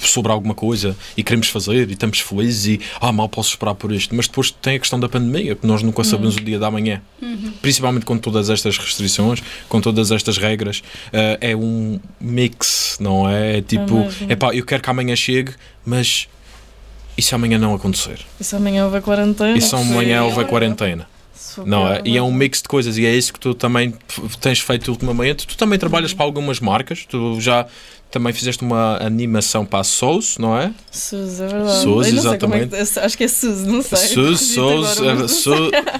Sobre alguma coisa e queremos fazer e estamos felizes e, ah, mal posso esperar por isto. Mas depois tem a questão da pandemia, que nós nunca sabemos o dia da manhã.
Uhum.
Principalmente com todas estas restrições, com todas estas regras. ah, é um mix, não é? É tipo, é pá, eu quero que amanhã chegue, mas. E se amanhã não acontecer?
E se amanhã houver quarentena?
E se amanhã houver quarentena?
For
Não, é, e é um mix de coisas, e é isso que tu também tens feito ultimamente. Tu também trabalhas para algumas marcas, tu já também fizeste uma animação para a Souls, não é?
Suzy, é verdade. Não sei como é que-
exatamente.
acho que é Suzy, não sei.
Souls,
agora,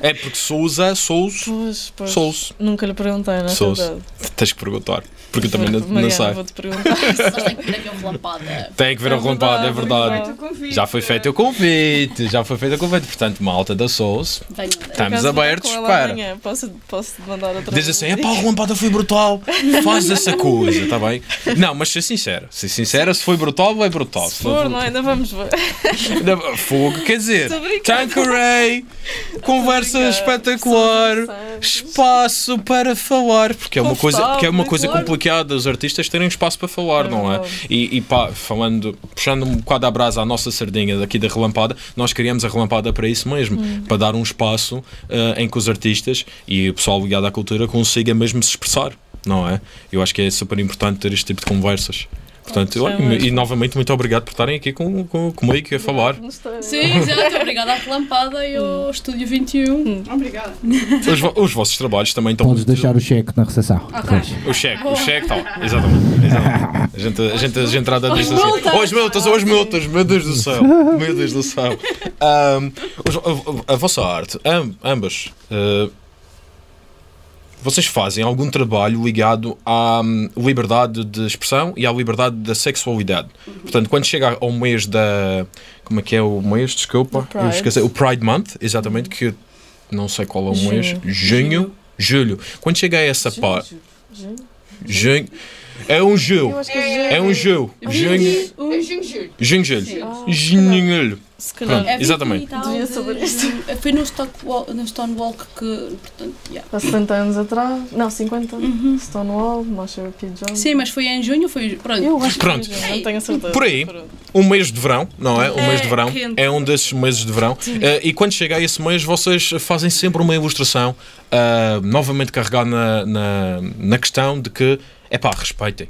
é, é porque Sousa, Souls,
Pois, pois.
Souls.
Nunca lhe perguntei, na
Souls.
verdade.
Tens que perguntar, porque eu também não, não sei.
vou-te perguntar.
Mas tem que ver aqui a relampada.
Tem que ver a
É
relampada, é
verdade, é.
Já foi feito o convite, já foi feito o convite. Portanto, malta da Souls. Estamos abertos para.
amanhã. Posso, posso mandar outra
Diz assim, é pá, a relampada foi brutal, faz essa coisa, está bem? Não, mas ser sincera, ser sincera, se foi brutal, vai brutal.
Se for, não, é? ainda vamos ver.
Fogo, quer dizer. Tanqueray, conversa espetacular, espaço para falar, porque é uma coisa, porque é uma coisa
Confortável,
complicada os artistas terem espaço para falar,
É
não é? E, e pá, falando, puxando um bocado a brasa à nossa sardinha daqui da relampada, nós criamos a relampada para isso mesmo,
Hum.
para dar um espaço eh, em que os artistas e o pessoal ligado à cultura consiga mesmo se expressar, não é? Eu acho que é super importante ter este tipo de conversas. Portanto, olha, e novamente muito obrigado por estarem aqui com, com, comigo a falar.
Sim, exato. Obrigada à relampada e ao Estúdio 21.
Obrigada.
Os, vo- os vossos trabalhos também estão
Podes
muito-
deixar o cheque na recepção. Depois.
O cheque, o cheque tal. Exatamente. exatamente. A gente, a gente, a gente entrada disto assim. as multas, as multas, meu Deus do céu. Meu Deus do céu. Os- a, a- a vossa arte, am- ambas, ah, vocês fazem algum trabalho ligado à hum, liberdade de expressão e à liberdade da sexualidade. Portanto, quando chega ao mês da. Como é que é o mês? Desculpa. Eu esqueci. O Pride Month, exatamente, que eu não sei qual é o mês.
Junho.
Junho. Julho. Quando chega a essa parte.
Junho?
Junho. É um
que é
É um Ju. Junho.
É junho, julho.
Junho, Julho.
Ah,
Junho.
Se calhar.
Pronto. Exatamente.
e tal
Devia
de-
saber isto.
de- Foi no, Stonewall, no Stonewall que, portanto, yeah.
Há 70 anos atrás. Não, 50.
Uhum.
Stonewall, Marsha P. Jones.
Sim, mas foi em junho, foi, pronto.
Eu acho que
Pronto.
foi, não tenho a certeza.
Por aí.
Pronto.
Um mês de verão, não é? Um
É,
mês de verão.
quente.
É um desses meses de verão. Eh, e quando chega a esse mês, vocês fazem sempre uma ilustração, ah, novamente carregar na, na, na questão de que, é pá, respeitem.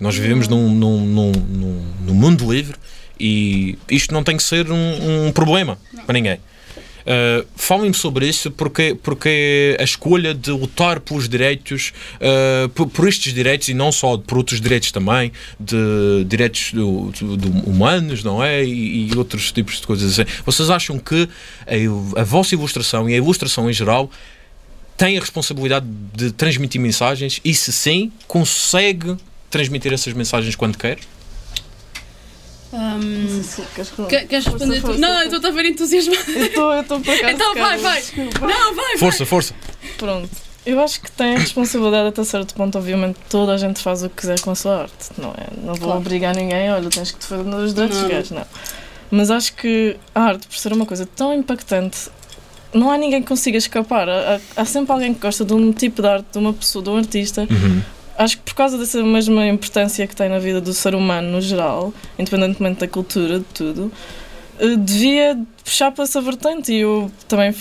Nós vivemos num, num, num, num, num mundo livre e isto não tem que ser um, um problema para ninguém. Uh, Falem-me sobre isso porque, porque a escolha de lutar pelos direitos, uh, por, por estes direitos e não só por outros direitos também, de direitos do- do- do humanos, não é? E, e outros tipos de coisas assim. Vocês acham que a, a vossa ilustração e a ilustração em geral tem a responsabilidade de transmitir mensagens e, se sim, consegue transmitir essas mensagens quando quer?
Sim, queres que-
que- queres
Força,
responder tu?
força,
Não,
força.
eu estou a ver entusiasmado.
Eu estou, eu estou para cá.
Então vai, vai. Não, vai,
Força, força.
Pronto. Eu acho que tem a responsabilidade até certo ponto, obviamente, toda a gente faz o que quiser com a sua arte, não é? Não vou
Claro.
obrigar ninguém, olha, tens que defender os direitos
Não,
dos
não.
Mas acho que a arte, por ser uma coisa tão impactante, não há ninguém que consiga escapar. Há, há sempre alguém que gosta de um tipo de arte, de uma pessoa, de um artista. Acho que por causa dessa mesma importância que tem na vida do ser humano no geral, independentemente da cultura, de tudo, eh, devia puxar para essa vertente. E eu também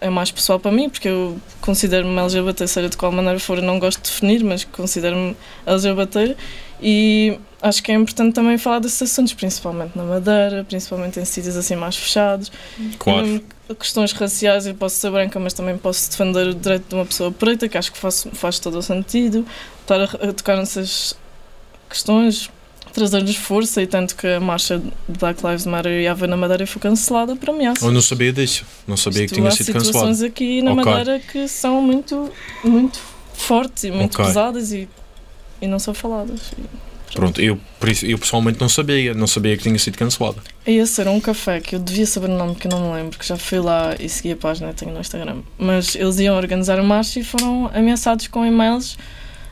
é mais pessoal para mim porque eu considero-me LGBT seja de qual maneira for eu não gosto de definir mas considero-me LGBT e acho que é importante também falar desses assuntos principalmente na Madeira principalmente em sítios assim mais fechados.
Claro.
Questões raciais eu posso ser branca mas também posso defender o direito de uma pessoa preta que acho que faz, faz todo o sentido estar a, a tocar nessas questões trazer-lhes força e tanto que a marcha de Black Lives Matter e a na Madeira foi cancelada para mim
Eu não sabia disso. Não sabia que
Isto
tinha
há
sido
situações
cancelado.
aqui na
Ok.
Madeira que são muito, muito fortes e muito
Ok.
pesadas e, e não são faladas.
Pronto, eu, eu pessoalmente não sabia, não sabia que tinha sido cancelada.
Ia ser um café que eu devia saber o nome, que eu não me lembro, que já fui lá e segui a página, tenho no Instagram. Mas eles iam organizar a marcha e foram ameaçados com e-mails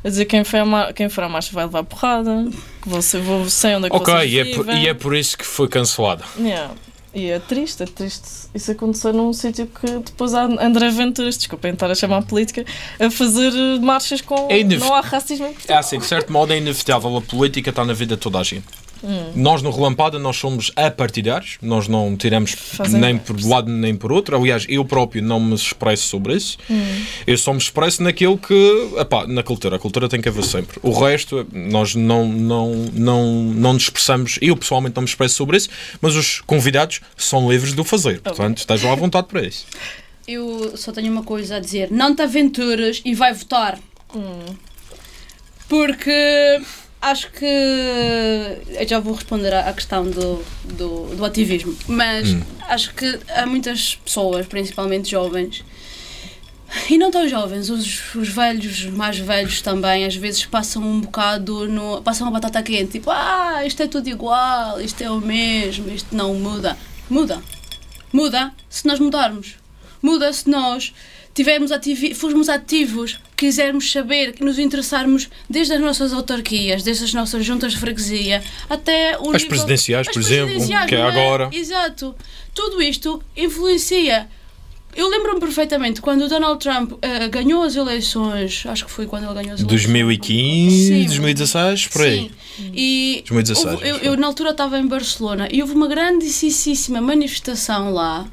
a dizer quem, foi a quem for à marcha vai levar porrada, que você, vou, sei onde é que
Ok, e é, por, e é por isso que foi cancelada.
Yeah. E é triste, é triste isso acontecer num sítio que depois há André Venturas, desculpem estar a chamar a política, a fazer marchas com.
É inevi-
Não há racismo em
É
Portugal.
assim, de certo modo é inevitável, a política está na vida de toda a gente.
Hum.
Nós no Relampada nós somos apartidários, nós não tiramos
Fazem
nem por lado nem por outro. Aliás, eu próprio não me expresso sobre isso.
Hum.
Eu só me expresso naquilo que, epá, na cultura. A cultura tem que haver sempre. O resto, nós não, não, não, não nos expressamos. Eu pessoalmente não me expresso sobre isso, mas os convidados são livres de o fazer. Portanto, estejam à vontade para isso.
Eu só tenho uma coisa a dizer: não te aventuras e vai votar. Porque acho que. Eu já vou responder à questão do, do, do ativismo, mas acho que há muitas pessoas, principalmente jovens, e não tão jovens, os, os velhos, os mais velhos também, às vezes passam um bocado no. passam a batata quente, tipo, ah, isto é tudo igual, isto é o mesmo, isto não muda. Muda. Muda se nós mudarmos. Muda se nós tivermos ativi formos ativos, quisermos saber, nos interessarmos desde as nossas autarquias, desde as nossas juntas de freguesia, até o
As
nível-
presidenciais,
as
por exemplo,
presidenciais,
que é
não
agora.
Exato. Tudo isto influencia. Eu lembro-me perfeitamente quando o Donald Trump eh, ganhou as eleições, acho que foi quando ele ganhou as eleições.
2015,
Sim.
2016, por aí.
Sim. E
2016,
houve- eu, eu, na altura estava em Barcelona e houve uma grandíssima manifestação lá,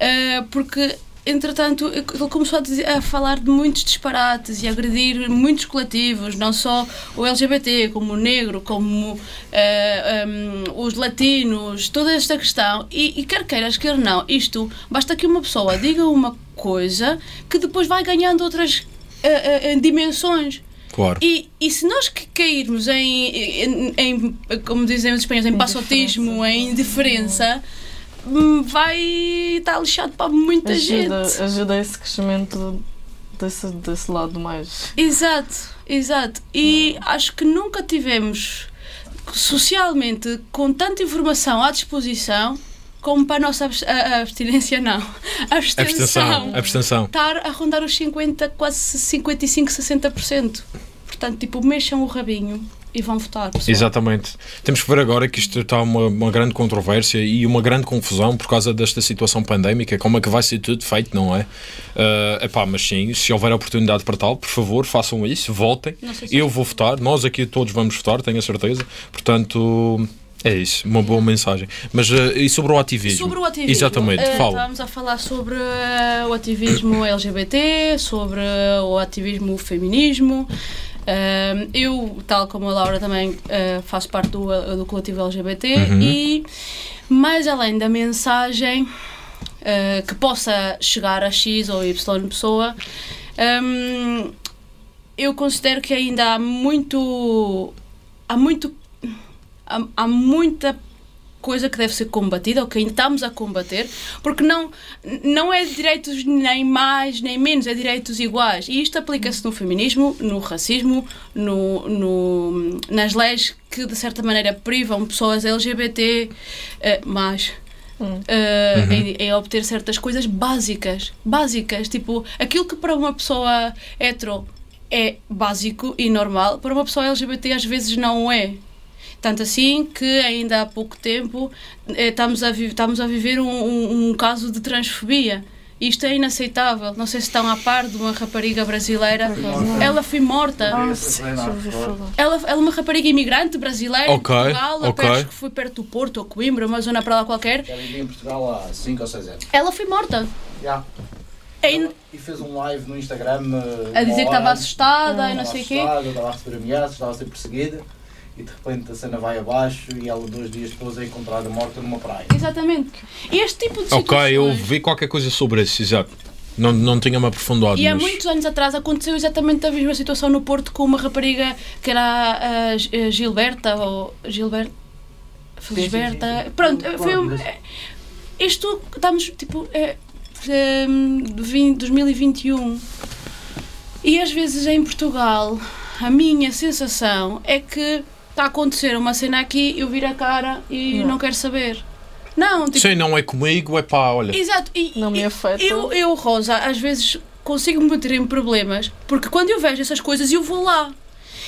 eh, porque entretanto ele começou a, dizer- a falar de muitos disparates e a agredir muitos coletivos, não só o LGBT, como o negro, como eh, um, os latinos, toda esta questão. E, e quer queiras, quer não, isto basta que uma pessoa diga uma coisa que depois vai ganhando outras eh, eh, dimensões.
Claro.
E, e se nós que cairmos em, em, em, como dizem os espanhóis, em passotismo, em indiferença, vai estar lixado para muita
Ajuda,
gente.
ajuda esse crescimento desse, desse lado mais.
Exato, exato. E acho que nunca tivemos socialmente com tanta informação à disposição como para a nossa abstinência, não.
Abstenção.
Abstenção. Estar a rondar os 50, quase 55, 60%. Portanto, tipo, mexam o rabinho e vão votar. pessoal.
Exatamente. Temos que ver agora que isto está uma, uma grande controvérsia e uma grande confusão por causa desta situação pandémica. Como é que vai ser tudo feito, não é? Ah, epá, mas sim, se houver oportunidade para tal, por favor, façam isso, votem.
Se-
Eu vou votar, nós aqui todos vamos votar, tenho a certeza. Portanto, é isso, uma boa mensagem. Mas ah, e sobre o ativismo?
Sobre o ativismo.
Exatamente,
eh,
fala.
Estávamos a falar sobre eh, o ativismo LGBT, sobre eh, o ativismo feminismo. Eh, eu, tal como a Laura, também eh, faço parte do, do coletivo LGBT
Uhum.
e, mais além da mensagem eh, que possa chegar a X ou Y pessoa, hum, eu considero que ainda há muito. Há muito. Há, há muita coisa que deve ser combatida, ou que ainda estamos a combater, porque não, não é direitos nem mais nem menos, é direitos iguais. E isto aplica-se no feminismo, no racismo, no, no, nas leis que de certa maneira privam pessoas LGBT eh, mais. eh, em, em obter certas coisas básicas, básicas, tipo aquilo que para uma pessoa hetero é básico e normal, para uma pessoa LGBT às vezes não é. Tanto assim que ainda há pouco tempo eh, estamos, a vi- estamos a viver um, um- um caso de transfobia. Isto é inaceitável. Não sei se estão a par de uma rapariga brasileira. Ela foi morta. Ela, ela é uma rapariga imigrante brasileira
Ok,
em Portugal, a
ok.
acho que foi perto do Porto ou Coimbra, uma zona para lá qualquer.
Já vivi em Portugal há 5 ou 6 anos.
Ela foi morta.
Já.
É in-
E fez um live no Instagram.
A dizer que estava assustada e não
estava
sei o quê.
assustada, Estava a receber ameaças, estava a ser perseguida. E de repente a cena vai abaixo e ela, dois dias depois, é encontrada morta numa praia.
Exatamente. E este tipo de
Ok, eu
situações-
vi qualquer coisa sobre isso, exato. Não, não tinha-me aprofundado,
E há
mas...
muitos anos atrás aconteceu exatamente a mesma situação no Porto com uma rapariga que era a, Gilberta ou Gilberta. Felisberta.
sim, sim.
Pronto,
Claro,
foi um, Isto estamos tipo. É, é, 20 2021 e às vezes em Portugal a minha sensação é que está a acontecer uma cena aqui, eu viro a cara e não, quero saber. Não, tipo,
Sim, não é comigo, é pá, olha.
Exato. E,
Não me afeta.
Eu, eu, Rosa, às vezes consigo me meter em problemas porque quando eu vejo essas coisas eu vou lá.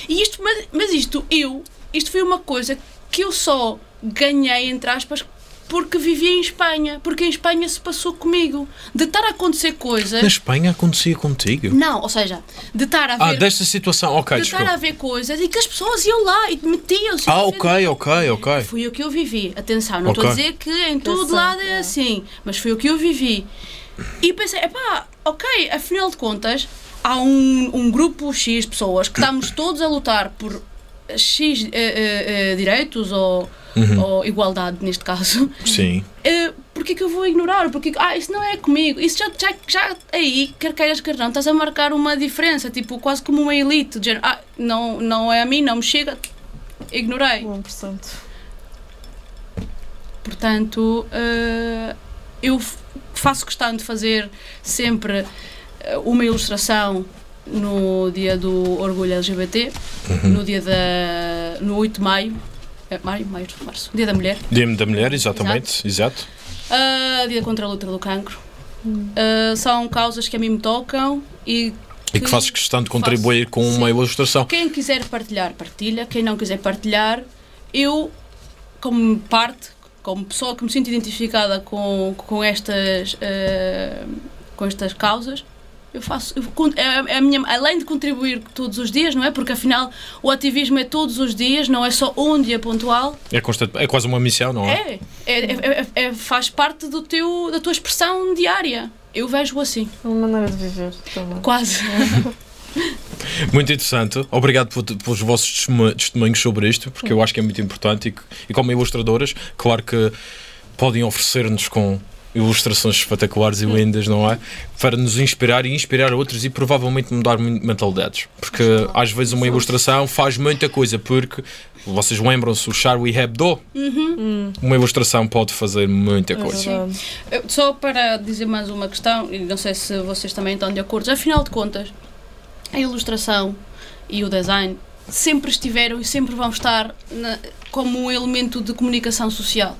E isto, mas, mas isto, eu, isto foi uma coisa que eu só ganhei, entre aspas, porque vivi em Espanha. Porque em Espanha se passou comigo. De estar a acontecer coisas.
Na Espanha acontecia contigo.
Não, ou seja, de estar a
Ah,
ver.
desta situação, ok,
de estar
desculpa.
a ver coisas e que as pessoas iam lá e metiam-se.
Ah, ok, ok, ok.
Foi o que eu vivi. Atenção, não estou a dizer que em todo lado é
é.
assim, mas foi o que eu vivi. E pensei, epá, ok, afinal de contas, há um, um grupo X de pessoas que estamos todos a lutar por X eh, eh, direitos ou,
Uhum.
ou igualdade, neste caso.
Sim.
Eh, Porquê que eu vou ignorar? Porque, ah, isso não é comigo. Isso já, já, já aí, quer queiras, quer não, estás a marcar uma diferença, tipo, quase como uma elite. De género, ah, não, não é a mim, não me chega. Ignorei.
1%.
Portanto, eu faço questão de fazer sempre uma ilustração no dia do orgulho LGBT, no dia da. no 8 de maio. É, maio, maio, março. Dia da mulher.
Dia da mulher, exatamente, exato.
Ah, dia contra a luta do cancro. Ah, são causas que a mim me tocam e
E que fazes questão de contribuir com uma
Sim.
ilustração.
quem quiser partilhar, partilha. Quem não quiser partilhar, eu, como parte, como pessoa que me sinto identificada com, com, estas, ah, com estas causas, eu faço. eu é- é a minha, além de contribuir todos os dias, não é? Porque afinal o ativismo é todos os dias, não é só um dia pontual.
É, constante, é quase uma missão, não é?
É, é, é- é- é- faz parte do teu, da tua expressão diária. Eu vejo assim,
É uma maneira de viver também.
quase.
Muito interessante. Obrigado por- pelos vossos testemunho- testemunhos sobre isto, porque eu acho que é muito importante e, e como ilustradoras, claro que podem oferecer-nos com ilustrações espetaculares e lindas, não é? Para nos inspirar e inspirar outros e provavelmente mudar mu- mentalidades. Porque às vezes uma ilustração faz muita coisa, porque vocês lembram-se o Charlie Hebdo? Uma ilustração pode fazer muita
É
coisa.
Eu- Só para dizer mais uma questão, e não sei se vocês também estão de acordo, afinal de contas, a ilustração e o design sempre estiveram e sempre vão estar na- como um elemento de comunicação social.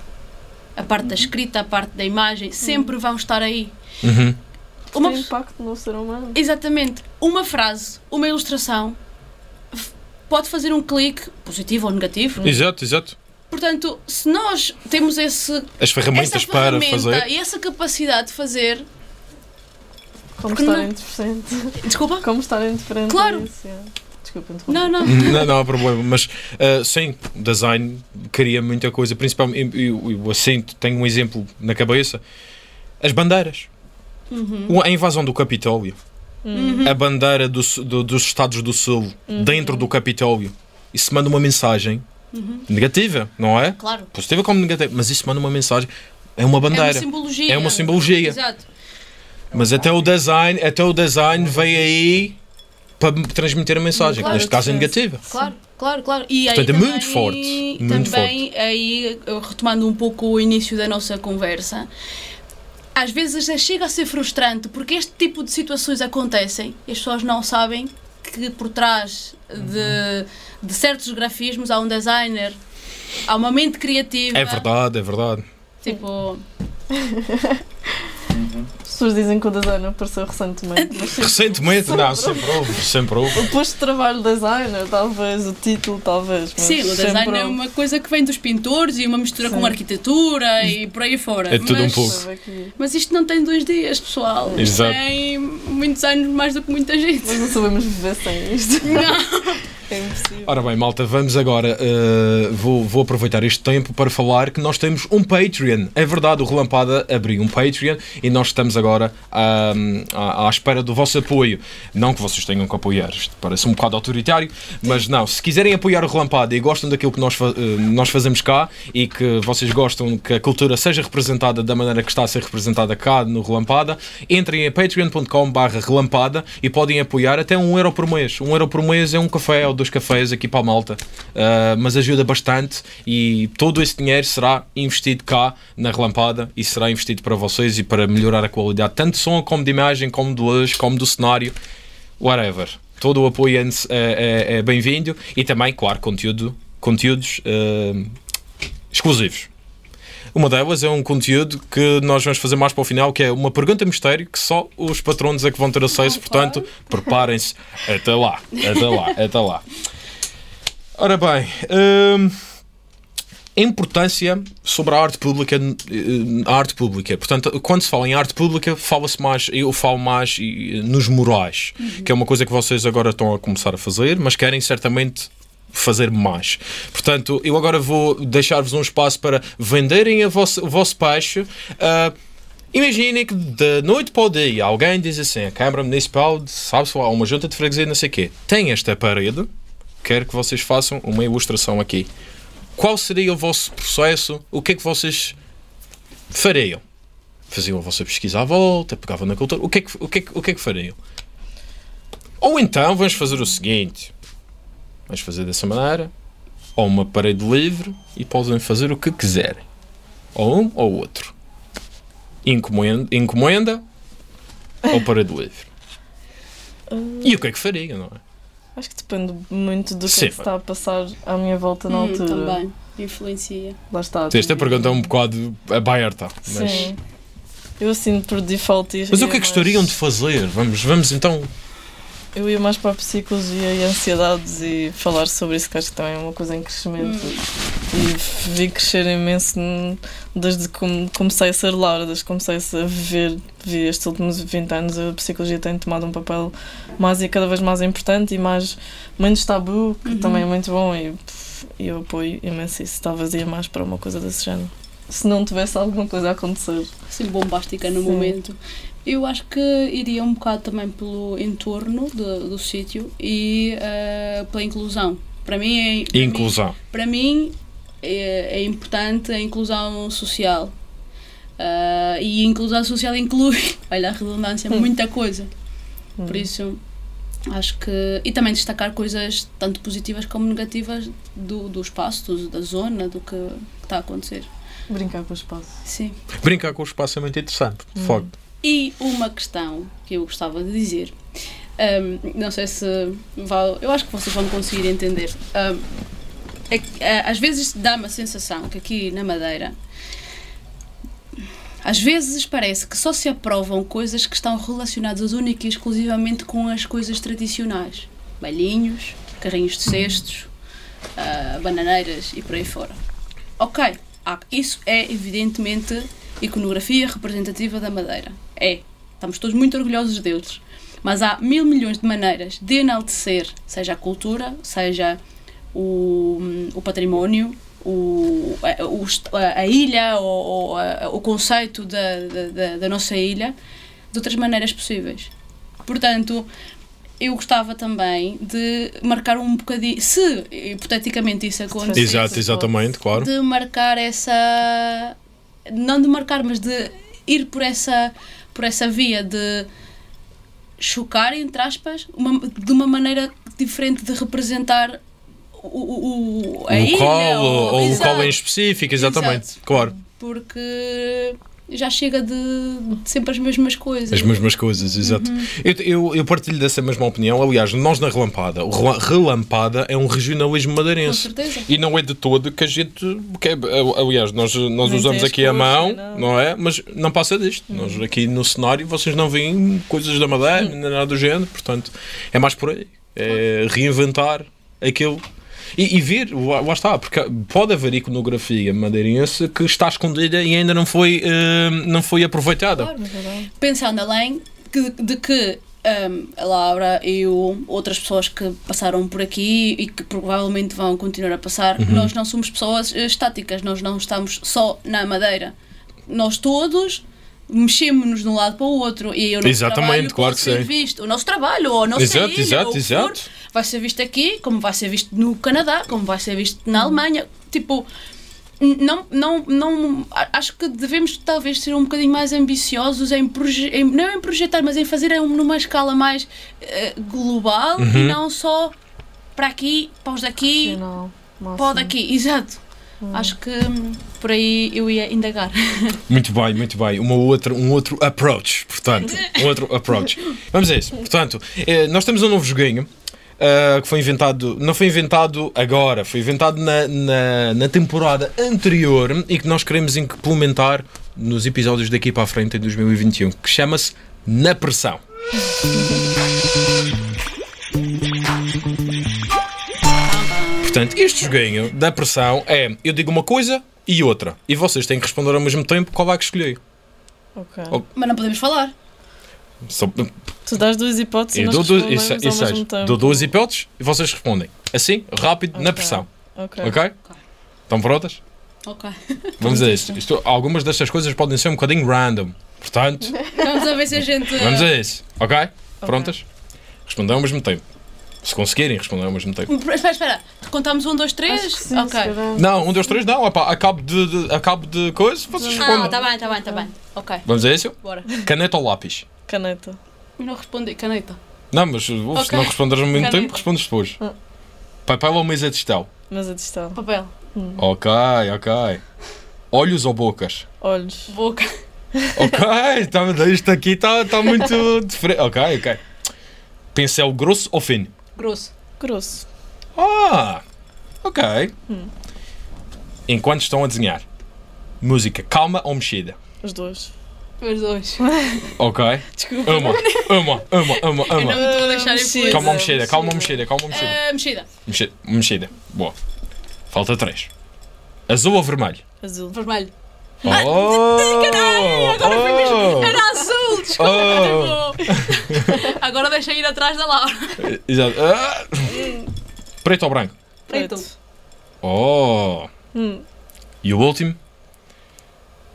A parte da escrita, a parte da imagem, sempre vão estar aí.
Uhum.
Uma,
Tem impacto no ser humano.
exatamente. Uma frase, uma ilustração, pode fazer um clique, positivo ou negativo.
Exato, exato.
Portanto, se nós temos esse,
As ferramentas
essa
para
ferramenta
fazer.
e essa capacidade de fazer,
Como estar
não-
indiferente.
desculpa,
Como estar indiferente.
Claro.
a isso, é. Desculpa, interromper.
Não, não.
não, não há problema, mas ah, sim, design cria muita coisa, principalmente eu, eu assim tenho um exemplo na cabeça: as bandeiras. O- A invasão do Capitólio, a bandeira do do- dos Estados do Sul dentro do Capitólio, isso manda uma mensagem negativa, não é?
Claro.
Positiva como negativa, mas isso manda uma mensagem. É uma
É uma
bandeira.
simbologia.
É uma simbologia.
Exato.
Mas até o design, até o design veio aí para transmitir a mensagem,
Claro,
que neste caso é negativa.
Claro, claro, claro. E aí
Portanto, é
também,
muito forte, muito
também, aí, eu retomando um pouco o início da nossa conversa, às vezes chega a ser frustrante porque este tipo de situações acontecem e as pessoas não sabem que por trás de, de certos grafismos há um designer, há uma mente criativa.
É verdade, é verdade.
Tipo,
pessoas dizem que o design apareceu recentemente. Mas sempre-
Recentemente, não, sempre houve, sempre houve.
O posto de trabalho designer, talvez, o título, talvez. Mas
sim, o design
sempre
é uma coisa que vem dos pintores e uma mistura com
Sim.
arquitetura e por aí fora.
É tudo um
Mas-
pouco.
Sabe aqui.
Mas isto não tem dois dias, pessoal. Isto
Exato.
tem muitos anos mais do que muita gente.
Mas não sabemos viver sem isto.
Não.
É impossível.
Ora bem, malta, vamos agora. uh, vou, vou aproveitar este tempo para falar que nós temos um Patreon. É verdade, o Relampada abriu um Patreon e nós estamos agora à, à espera do vosso apoio. Não que vocês tenham que apoiar, isto parece um bocado autoritário, mas não, se quiserem apoiar o Relampada e gostam daquilo que nós, uh, nós fazemos cá e que vocês gostam que a cultura seja representada da maneira que está a ser representada cá no Relampada, entrem em patreon.com/barra relampada e podem apoiar até um euro por mês. Um euro por mês é um café ou dois cafés aqui para a malta, Uh, mas ajuda bastante e todo esse dinheiro será investido cá na Relampada e será investido para vocês e para melhorar a qualidade tanto de som como de imagem, como de luz, como do cenário, whatever. Todo o apoio é, é- é bem-vindo e também, claro, conteúdo conteúdos eh, exclusivos. Uma delas é um conteúdo que nós vamos fazer mais para o final, que é uma pergunta mistério que só os patronos é que vão ter acesso, portanto, preparem-se até lá, até lá, até lá. Ora bem, hum, a importância sobre a arte pública, eh, a arte pública. Portanto, quando se fala em arte pública, fala-se mais, eu falo mais eh, nos morais, que é uma coisa que vocês agora estão a começar a fazer, mas querem certamente fazer mais. Portanto, eu agora vou deixar-vos um espaço para venderem a vosso, o vosso peixe. Ah, Imaginem que de noite para o dia alguém diz assim: a Câmara Municipal, sabe-se lá, uma junta de freguesia, não sei o quê, tem esta parede, quero que vocês façam uma ilustração aqui. Qual seria o vosso processo? O que é que vocês fariam? Faziam a vossa pesquisa à volta, pegavam na cultura, o que é que, o que, é que, o que, é que fariam? Ou então vamos fazer o seguinte: vamos fazer dessa maneira, ou uma parede livre e podem fazer o que quiserem, ou um ou outro. Encomenda, encomenda ou parede livre. E o que é que faria, não é?
Acho que depende muito do que,
Sim.
é que se está a passar à minha volta na
Hum,
altura.
também. Influencia.
Lá está.
Esta pergunta é um bocado aberta. Mas,
Sim. Eu assim por default iria
mas o que é que
mais-
gostariam de fazer? Vamos, vamos então.
Eu ia mais para a psicologia e ansiedades e falar sobre isso, que acho que também é uma coisa em crescimento. E vi crescer imenso desde que come- comecei a ser lar, desde que comecei a viver, vi estes últimos 20 anos, a psicologia tem tomado um papel mais e cada vez mais importante e mais menos tabu, que
Uhum.
também é muito bom e pff, eu apoio imenso isso. Talvez ia mais para uma coisa desse género. Se não tivesse alguma coisa a acontecer.
assim bombástica no
Sim.
momento. Eu acho que iria um bocado também pelo entorno do, do sítio e eh, pela inclusão. Para mim é para mim-
Inclusão.
para mim é, é importante a inclusão social. Ah, e a inclusão social inclui, olha a redundância,
Hum.
muita coisa. Por
Hum.
isso, acho que. E também destacar coisas tanto positivas como negativas do, do espaço, do- da zona, do que, que está a acontecer.
Brincar com o espaço.
Sim.
Brincar com o espaço é muito interessante, de
Hum.
facto.
E uma questão que eu gostava de dizer, ahm, não sei se vai, eu acho que vocês vão conseguir entender. Ahm, é que, ah, às vezes dá-me a sensação que aqui na Madeira, às vezes parece que só se aprovam coisas que estão relacionadas única e exclusivamente com as coisas tradicionais: bailinhos, carrinhos de cestos, ah, bananeiras e por aí fora. Ok, há- isso é evidentemente iconografia representativa da Madeira. É. Estamos todos muito orgulhosos deles. Mas há mil milhões de maneiras de enaltecer, seja a cultura, seja o, o património, o, a, a- ilha, ou, o conceito da, da- da, nossa ilha, de outras maneiras possíveis. Portanto, eu gostava também de marcar um bocadinho, se hipoteticamente isso acontecer,
Exato, exatamente, claro.
de marcar essa não de marcar mas de ir por essa por essa via de chocar entre aspas uma, de uma maneira diferente de representar o, o, o- a
O
ilha
local, ou, ou o
Exato.
em específico, exatamente,
Exato.
claro.
porque já chega de, de sempre as mesmas coisas
As mesmas coisas, exato. Eu, eu, eu partilho dessa mesma opinião. Aliás, nós na Relampada, o Rela- Relampada é um regionalismo
com
madeirense.
certeza
E não é de todo que a gente. Que é, aliás, nós, nós usamos aqui a mão,
não.
não é? Mas não passa disto. Nós aqui no cenário vocês não veem coisas da Madeira, nem nada do género. Portanto, é mais por aí. É reinventar aquilo. E, e ver, lá, está, porque pode haver iconografia madeirense que está escondida e ainda não foi, eh, não foi aproveitada.
Claro. pensando além que- de que hum, a Laura e eu, outras pessoas que passaram por aqui e que provavelmente vão continuar a passar, nós não somos pessoas eh, estáticas, nós não estamos só na Madeira. Nós todos mexemos-nos de um lado para o outro e o nosso
Exatamente,
trabalho
claro que
ser
sim.
visto. O nosso trabalho, ou a nossa
Exato,
ilha,
exato, exato.
for, vai ser visto aqui, como vai ser visto no Canadá, como vai ser visto na Alemanha. Tipo, não, não, não, acho que devemos talvez ser um bocadinho mais ambiciosos em, proje em não em projetar, mas em fazer em- numa escala mais eh, global
Uhum.
e não só para aqui, para os daqui,
Final,
para o daqui. Exato. Acho que hum, por aí eu ia indagar.
Muito bem, muito bem. Uma outra, um outro approach, portanto. Um outro approach. Vamos a isso. Portanto, eh, nós temos um novo joguinho. Ah, que foi inventado, não foi inventado agora, foi inventado na, na, na temporada anterior e que nós queremos implementar nos episódios daqui para a frente em 2021, que chama-se Na Pressão. Portanto, este joguinho da pressão é eu digo uma coisa e outra, e vocês têm que responder ao mesmo tempo qual é que escolhi.
Ok.
Oh.
Mas não podemos falar.
Só,
Tu dás duas hipóteses e
eu
nós
dou, duas-
respondemos
isso,
ao
isso é,
mesmo tempo.
dou duas hipóteses e vocês respondem. Assim, rápido, na
Ok.
pressão.
Ok.
Ok? Estão prontas?
Ok.
Vamos a isso. Isto- algumas destas coisas podem ser um bocadinho random. Portanto,
Vamos a ver se a gente.
vamos a isso. Ok? Prontas? Respondem ao mesmo tempo. Se conseguirem responder ao mesmo tempo.
Espera, espera. Contamos um, dois, três?
Sim,
ok.
Não, um, dois, três, não. Epá, acabo de, de, acabo de coisa, vocês
Ah,
respondem.
tá bem, tá bem, tá bem. Ok,
Vamos a isso?
bora.
Caneta ou lápis?
Caneta.
Eu não respondi. Caneta.
Não, mas uh, se
Ok.
não responderes ao mesmo
Caneta.
tempo, respondes depois.
Ah.
Papel ou mesa de gestão?
Mas a distal.
Papel.
Ok, ok. Olhos ou bocas?
Olhos.
Boca.
Ok, tá, isto aqui está tá muito diferente. Ok, ok. Pincel grosso ou fino?
Grosso.
Grosso.
Ah, ok. Enquanto estão a desenhar, música calma ou mexida?
Os dois.
Os dois.
Ok.
Desculpa.
Uma, uma, uma, uma,
Eu não
uma.
me estou a deixar
mexida.
Calma mexida, calma mexida, calma mexida.
Ah, mexida.
Mexida, mexida. Boa. Falta três. Azul ou vermelho?
Azul.
Vermelho.
Oh!
Agora foi mesmo.
oh.
Era azul, desculpa.
Oh.
tipo. Agora deixa ir atrás da Laura.
Exato. Ah. Preto ou branco?
Preto.
Oh!
Hum.
E o último?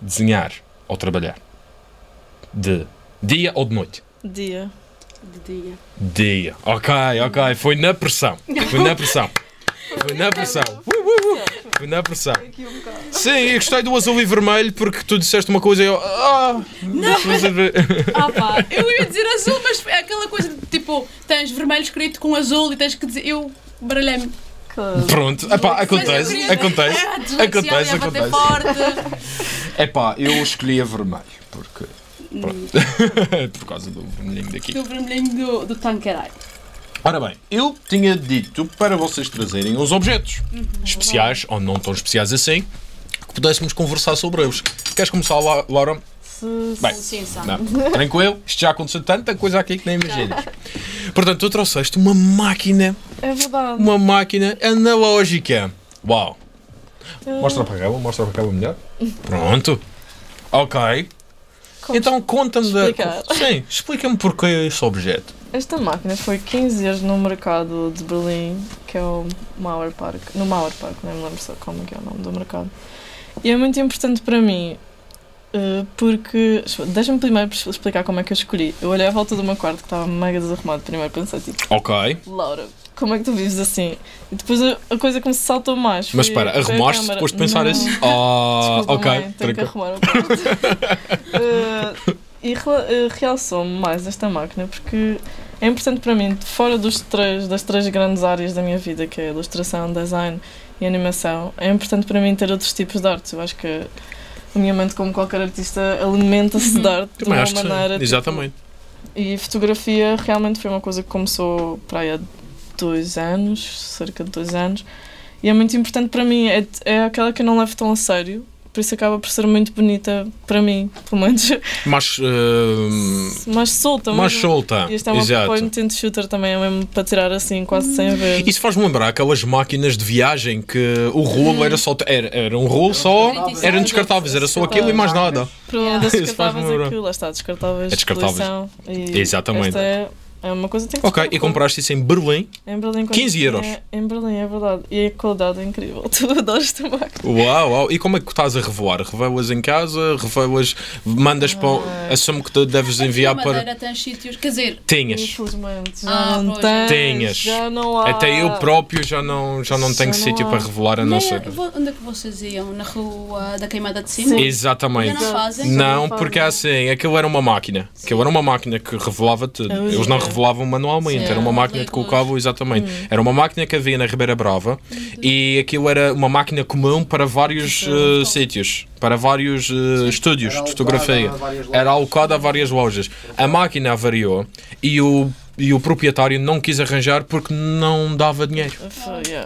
Desenhar ou trabalhar? De dia ou de noite?
Dia.
De dia.
Dia. Ok, ok. Foi na pressão. Foi na pressão. Foi na pressão. Uh, uh, uh. Foi na pressão. Sim, eu gostei do azul e vermelho porque tu disseste uma coisa e eu. Ah, ver.
Ah pá, eu ia dizer azul, mas é aquela coisa de tipo, tens vermelho escrito com azul e tens que dizer. Eu baralhei-me.
Pronto, epá, acontece,
queria-
acontece,
Ah,
acontece, acontece.
forte.
Epá, eu escolhi a vermelho porque. Pronto. Por causa do vermelhinho daqui.
Do vermelhinho do, do Tanqueray.
Ora bem, eu tinha dito para vocês trazerem uns objetos especiais, ou não tão especiais assim, que pudéssemos conversar sobre eles. Queres começar, La- Laura?
Se,
Bem,
Sim, sabe.
não, tranquilo, isto já aconteceu tanta coisa aqui que nem imaginas. Portanto, tu trouxeste uma máquina,
É verdade.
uma máquina analógica. Uau! Mostra para cá, mostra para cá melhor. Pronto. Ok.
Como
Então conta-me da. Sim, explica-me porquê esse objeto.
Esta máquina foi 15 anos no mercado de Berlim, que é o Mauer Park. No Mauer Park, não me lembro só como é que é o nome do mercado. E é muito importante para mim, eh, porque. Deixa-me primeiro explicar como é que eu escolhi. Eu olhei à volta do meu quarto que estava mega desarrumado. Primeiro pensei, tipo,
Ok.
Laura, como é que tu vives assim? E depois a, a coisa que me saltou mais.
Mas espera, arrumaste depois de pensar isso? Ah,
Desculpa,
ok.
mãe, tenho que
tranquilo.
arrumar o quarto. Eh, e eh, realçou-me mais esta máquina porque é importante para mim, fora dos três, das três grandes áreas da minha vida, que é ilustração, design e animação, é importante para mim ter outros tipos de artes. Eu acho que a minha mente, como qualquer artista, alimenta-se de arte de uma maneira. tipo,
Exatamente.
e fotografia realmente foi uma coisa que começou para aí há dois anos, cerca de dois anos, e é muito importante para mim. É, é aquela que eu não levo tão a sério, por isso acaba por ser muito bonita para mim, pelo menos
Mais, eh,
mais solta.
mais
mas-
solta.
E este é uma
Exato.
point and shooter também, é mesmo para tirar assim, quase sem ver.
Isso faz-me lembrar aquelas máquinas de viagem que o rolo
Uhum.
era só. Era, era um rolo só. Eram descartáveis, era só aquilo e mais nada.
Para das
Isso faz-me
descartáveis lá está, descartáveis.
É descartáveis.
E
Exatamente.
É, uma coisa que tem que
Ok, e compraste isso em Berlim.
Em Berlim, quando
15 euros.
É, em Berlim, é verdade. E a qualidade é incrível. Tu adoras máquina.
Uau, uau. E como é que estás a revelar? Revelas em casa? Revelas. Mandas para. o-
Ah.
Assumo que tu deves enviar para.
maneira tens sítios. Quer dizer,
Tinhas.
Infelizmente, já
Ah,
não tens.
Tinhas.
Já não há.
Até eu próprio já não, já não tenho
Já não
sítio
há.
para revelar a não ser.
onde é que vocês iam? Na rua da queimada de cima?
Sim.
Exatamente.
Não fazem?
Não,
Já
porque é
fazem.
assim, aquilo era uma máquina. Aquilo era uma máquina que revelava tudo. Eles não
é.
Revelavam manualmente,
Sim.
era uma máquina que colocavam exatamente. Era uma máquina que havia na Ribeira Brava e aquilo era uma máquina comum para vários eh, sítios, para vários eh, estúdios
Era
de fotografia. Era alocada a várias lojas. A máquina avariou e o e o proprietário não quis arranjar porque não dava dinheiro.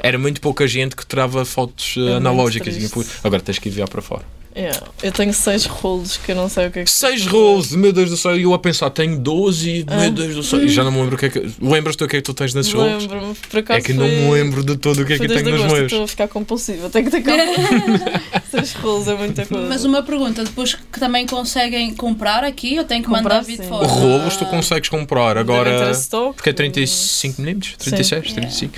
Era muito pouca gente que tirava fotos
É
analógicas. e Agora tens que enviar para fora.
Yeah. Eu tenho seis rolos que eu não sei o que é que.
Seis rolos, meu Deus do céu, e eu a pensar, tenho 12 e
Ah.
meu Deus do céu. E já não me lembro o que é que. Lembras-te o que é que tu tens nesses rolos?
Lembro-me, por acaso.
É que não
foi-
me lembro de tudo o que é que tenho
desde
nos
agosto,
meus.
estou a ficar compulsiva. Tenho que ter calma. seis rolos é muita coisa.
Mas uma pergunta, depois que também conseguem comprar aqui ou têm que
Comprar,
mandar vir
sim.
fora?
Rolos tu consegues comprar, agora. Porque é 35mm? 36,
Sim.
35.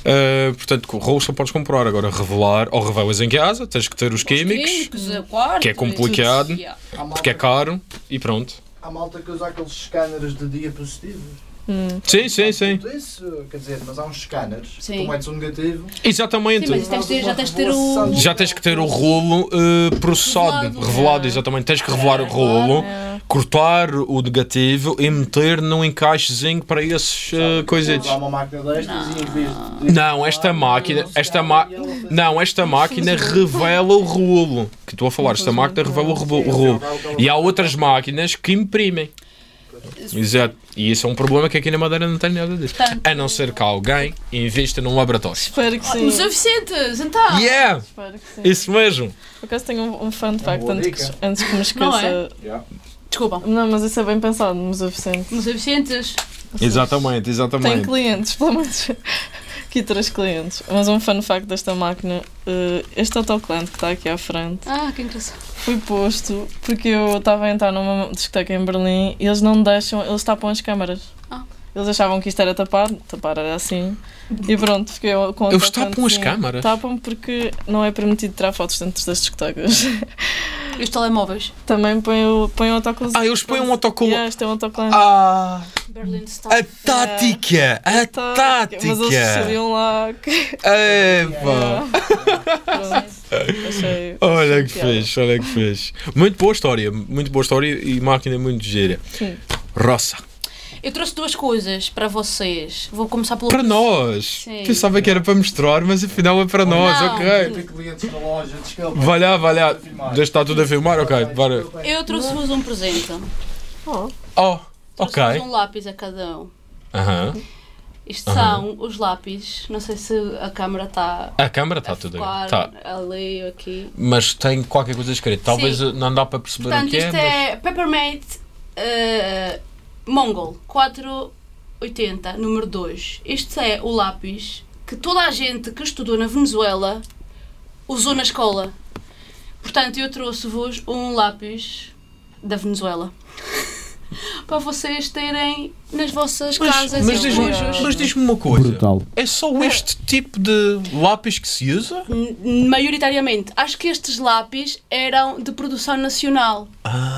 Uh, portanto, com rolos só podes comprar. Agora, revelar ou revelas em casa, tens que ter os
Os
químicos,
químicos, o quarto,
que é complicado. porque é caro e pronto.
há malta que usa aqueles scanners de diapositivos.
Hum.
Sim, sim, sim.
Tudo Isso, quer dizer, mas há uns scanners.
Sim.
Tu metes um negativo.
Exatamente.
Sim, mas tens ter- já tens ter o.
Já tens que ter o rolo uh, processado,
Revelado.
revelado, exatamente. Tens que revelar o rolo,
É.
cortar o negativo e meter num encaixezinho para esses uh,
e em vez de.
Não, esta máquina, esta ma... não, esta máquina revela o rolo. Que estou a falar, esta máquina revela o rolo. E há outras máquinas que imprimem. Exato. E isso é um problema que aqui na Madeira não tem nada disso.
Portanto,
A não ser que alguém invista num laboratório.
Espero que sim.
Os suficientes, então.
Yeah!
Espero que sim.
Isso mesmo!
Por acaso tenho um, um fun fact
boa
antes que, antes que me
Não
esqueça.
Yeah.
Desculpa.
Não, mas isso é bem pensado, mas o suficiente.
Os suficientes.
Exatamente,
Tenho
exatamente.
clientes, pelo menos aqui três clientes. Mas um fun fact desta máquina, eh, este autocolante que está aqui à frente
Ah, que engraçado.
foi posto porque eu estava a entrar numa discoteca em Berlim e eles não deixam, eles tapam as câmaras. Eles achavam que isto era tapar, tapar era assim. E pronto, fiquei com
Eles tapam as câmaras?
Tapam porque não é permitido tirar fotos dentro das discotecas.
E os telemóveis?
Também põem o, põem o autocolante.
Ah, eles põem um autocolante.
Yeah, isto é um autocolante.
Ah!
Berlin Style.
A tática! A tática!
Mas eles sabiam lá que. Achei.
Olha que fez, olha que fez. Muito boa história, muito boa história e máquina muito gira.
Sim.
Roça.
Eu trouxe duas coisas para vocês. Vou começar pelo.
Para nós!
Sim.
Pensava que era para mostrar, mas afinal é para nós,
Não.
ok.
Tem clientes na loja, desculpa.
Vai lá, vai lá. Já está tudo a filmar, ok. Bora.
Eu trouxe-vos um presente.
Oh,
Oh, ok.
Um lápis a cada um.
Aham.
Isto são os lápis. Não sei se a câmara está
A câmara
a
está tudo aí. Tá.
ali aqui.
Mas tem qualquer coisa escrita. Talvez
Sim.
não dá para perceber o
Portanto,
que é,
isto
mas...
é Peppermint eh, Mongol 480, número 2. Este é o lápis que toda a gente que estudou na Venezuela usou na escola. Portanto, eu trouxe-vos um lápis da Venezuela. Para vocês terem nas vossas casas
mas
e
diz-me
relógios.
mas diz-me uma coisa.
Brutal.
É só este tipo de lápis que se usa?
Maioritariamente. Acho que estes lápis eram de produção nacional.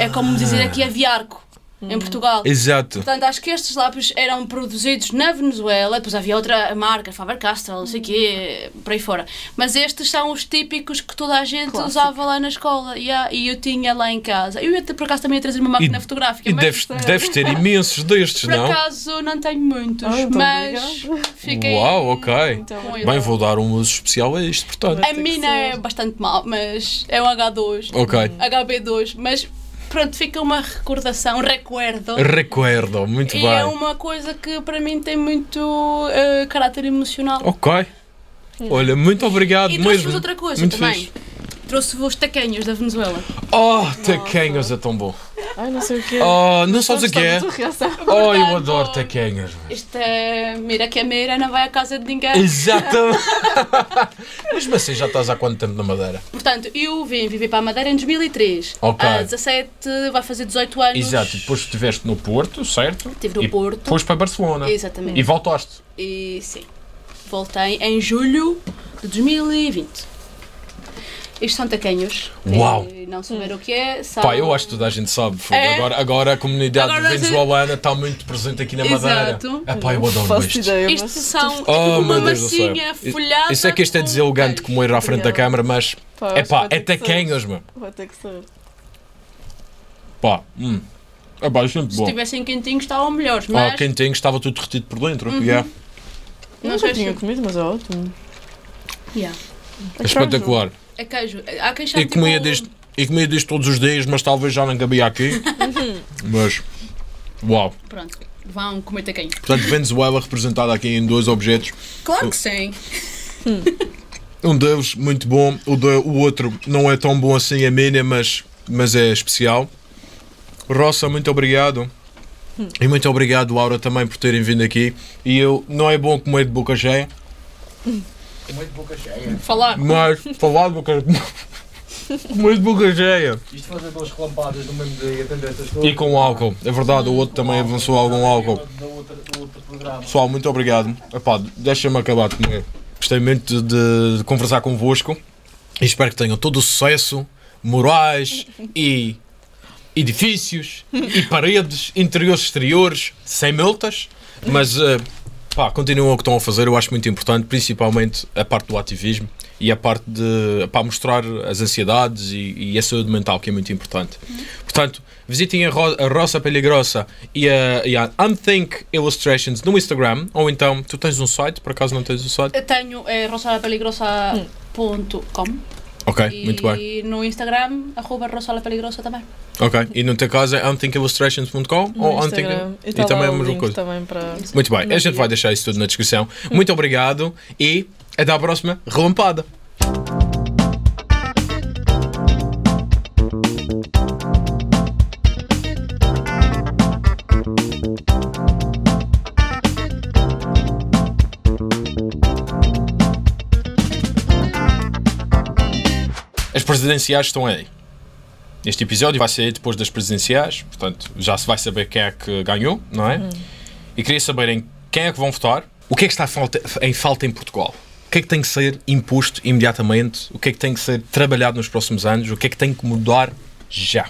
É como dizer aqui a Viarco, em Portugal.
Exato.
Portanto, acho que estes lápis eram produzidos na Venezuela, depois havia outra marca, Faber-Castell, não sei o quê, por aí fora. Mas estes são os típicos que toda a gente
Clássico.
usava lá na escola. Yeah, e eu tinha lá em casa. Eu ia ter, por acaso também ia trazer uma máquina fotográfica,
E
mas
deves, deves ter imensos destes,
por
não?
acaso não tenho muitos.
Então
mas fiquei
Uau, ok.
Então.
Bem, vou dar um uso especial a isto, portanto.
A mina é bastante mal, mas é um H2.
Ok.
HB2, mas pronto, fica uma recordação, um recuerdo.
Recuerdo, muito
E
bem.
é uma coisa que para mim tem muito eh, caráter emocional.
Ok. Olha, muito obrigado
e
mesmo.
outra coisa
Muito
também.
fixe.
Trouxe-vos taquenhos da Venezuela.
Oh, taquenhos é tão bom.
Ai, não sei o que é.
Oh, não sabes o que é?
reação.
Oh, eu adoro taquenhos.
Isto é. Mira que a Meira não vai à casa de ninguém.
Exatamente. Mesmo assim, já estás há quanto tempo na Madeira?
Portanto, eu vim viver para a Madeira em 2003.
Ok.
Há 17, vai fazer 18 anos.
Exato, depois estiveste no Porto, certo?
Estive no
e
Porto.
Foste para Barcelona.
Exatamente.
E voltaste.
E sim, voltei em julho de 2020. Estes são taquenhos.
Uau.
Não saber o que é. São...
Pá, eu acho que toda a gente sabe.
É?
Agora, agora a comunidade
Agora-
venezuelana está muito presente aqui na Madeira.
Exato.
É pá, eu adoro isto.
ideia,
Isto são é tipo
Oh,
uma massinha
Isso-
folhada.
Isso é que isto é
com
deselegante como ir à frente da câmara, mas
Pá,
é pá, é taquenhos, meu.
Vai ter que ser.
Pá, hum. É pá, isto é muito
Se
bom.
estivessem quentinhos estavam melhores,
Oh,
mas
quentinho, estava tudo derretido por dentro.
Uhum.
Yeah.
Não
Não
sei
já tinha
se-
comido, mas é ótimo.
Yeah.
É espetacular.
É queijo. Há quem chame
E comia,
tipo-
disto, e comia disto todos os dias, mas talvez já não cabia aqui. Mas Uau.
Pronto, vão comer taquinho.
Portanto, Venezuela representada aqui em dois objetos.
Claro que sim.
Um deles muito bom, o, de- o outro não é tão bom assim, é mínimo, mas, mas é especial. Roça, muito obrigado. E muito obrigado, Laura, também por terem vindo aqui. E eu, não é bom comer de boca cheia,
Comer de boca cheia.
Falar.
mas falar de boca. comer de boca cheia.
Isto fazer duas relampadas no mesmo dia e atender essas coisas.
E com álcool, é verdade, o outro também avançou algum álcool. Pessoal, muito obrigado. Epá, deixa-me acabar de comer. Gostei muito de, de conversar convosco e espero que tenham todo o sucesso, morais e edifícios e paredes, interiores, exteriores, sem multas, mas eh, pá, continuam o que estão a fazer, eu acho muito importante, principalmente a parte do ativismo e a parte de pá, mostrar as ansiedades e, e a saúde mental, que é muito importante. Portanto, visitem a, Ro a Roça Peligrosa e a, e a Unthink Illustrations no Instagram, ou então, tu tens um site, por acaso não tens um site?
Eu tenho é, rosalapeligrosa.com
Ok,
e
muito bem.
no Instagram, arroba rosalapeligrosa também.
Ok, e no teu caso é unthinkillustrations.com ou
Instagram.
Unthink...
E, tá
e também é a
o
mesma coisa.
também para...
Muito bem,
no
a gente
dia.
vai deixar isso tudo na descrição. Muito obrigado e até à próxima relampada. Presidenciais estão aí. Este episódio vai sair depois das presidenciais, portanto já se vai saber quem é que ganhou, não é? E queria saber em quem é que vão votar, o que é que está falta, em falta em Portugal, o que é que tem que ser imposto imediatamente, o que é que tem que ser trabalhado nos próximos anos, o que é que tem que mudar já.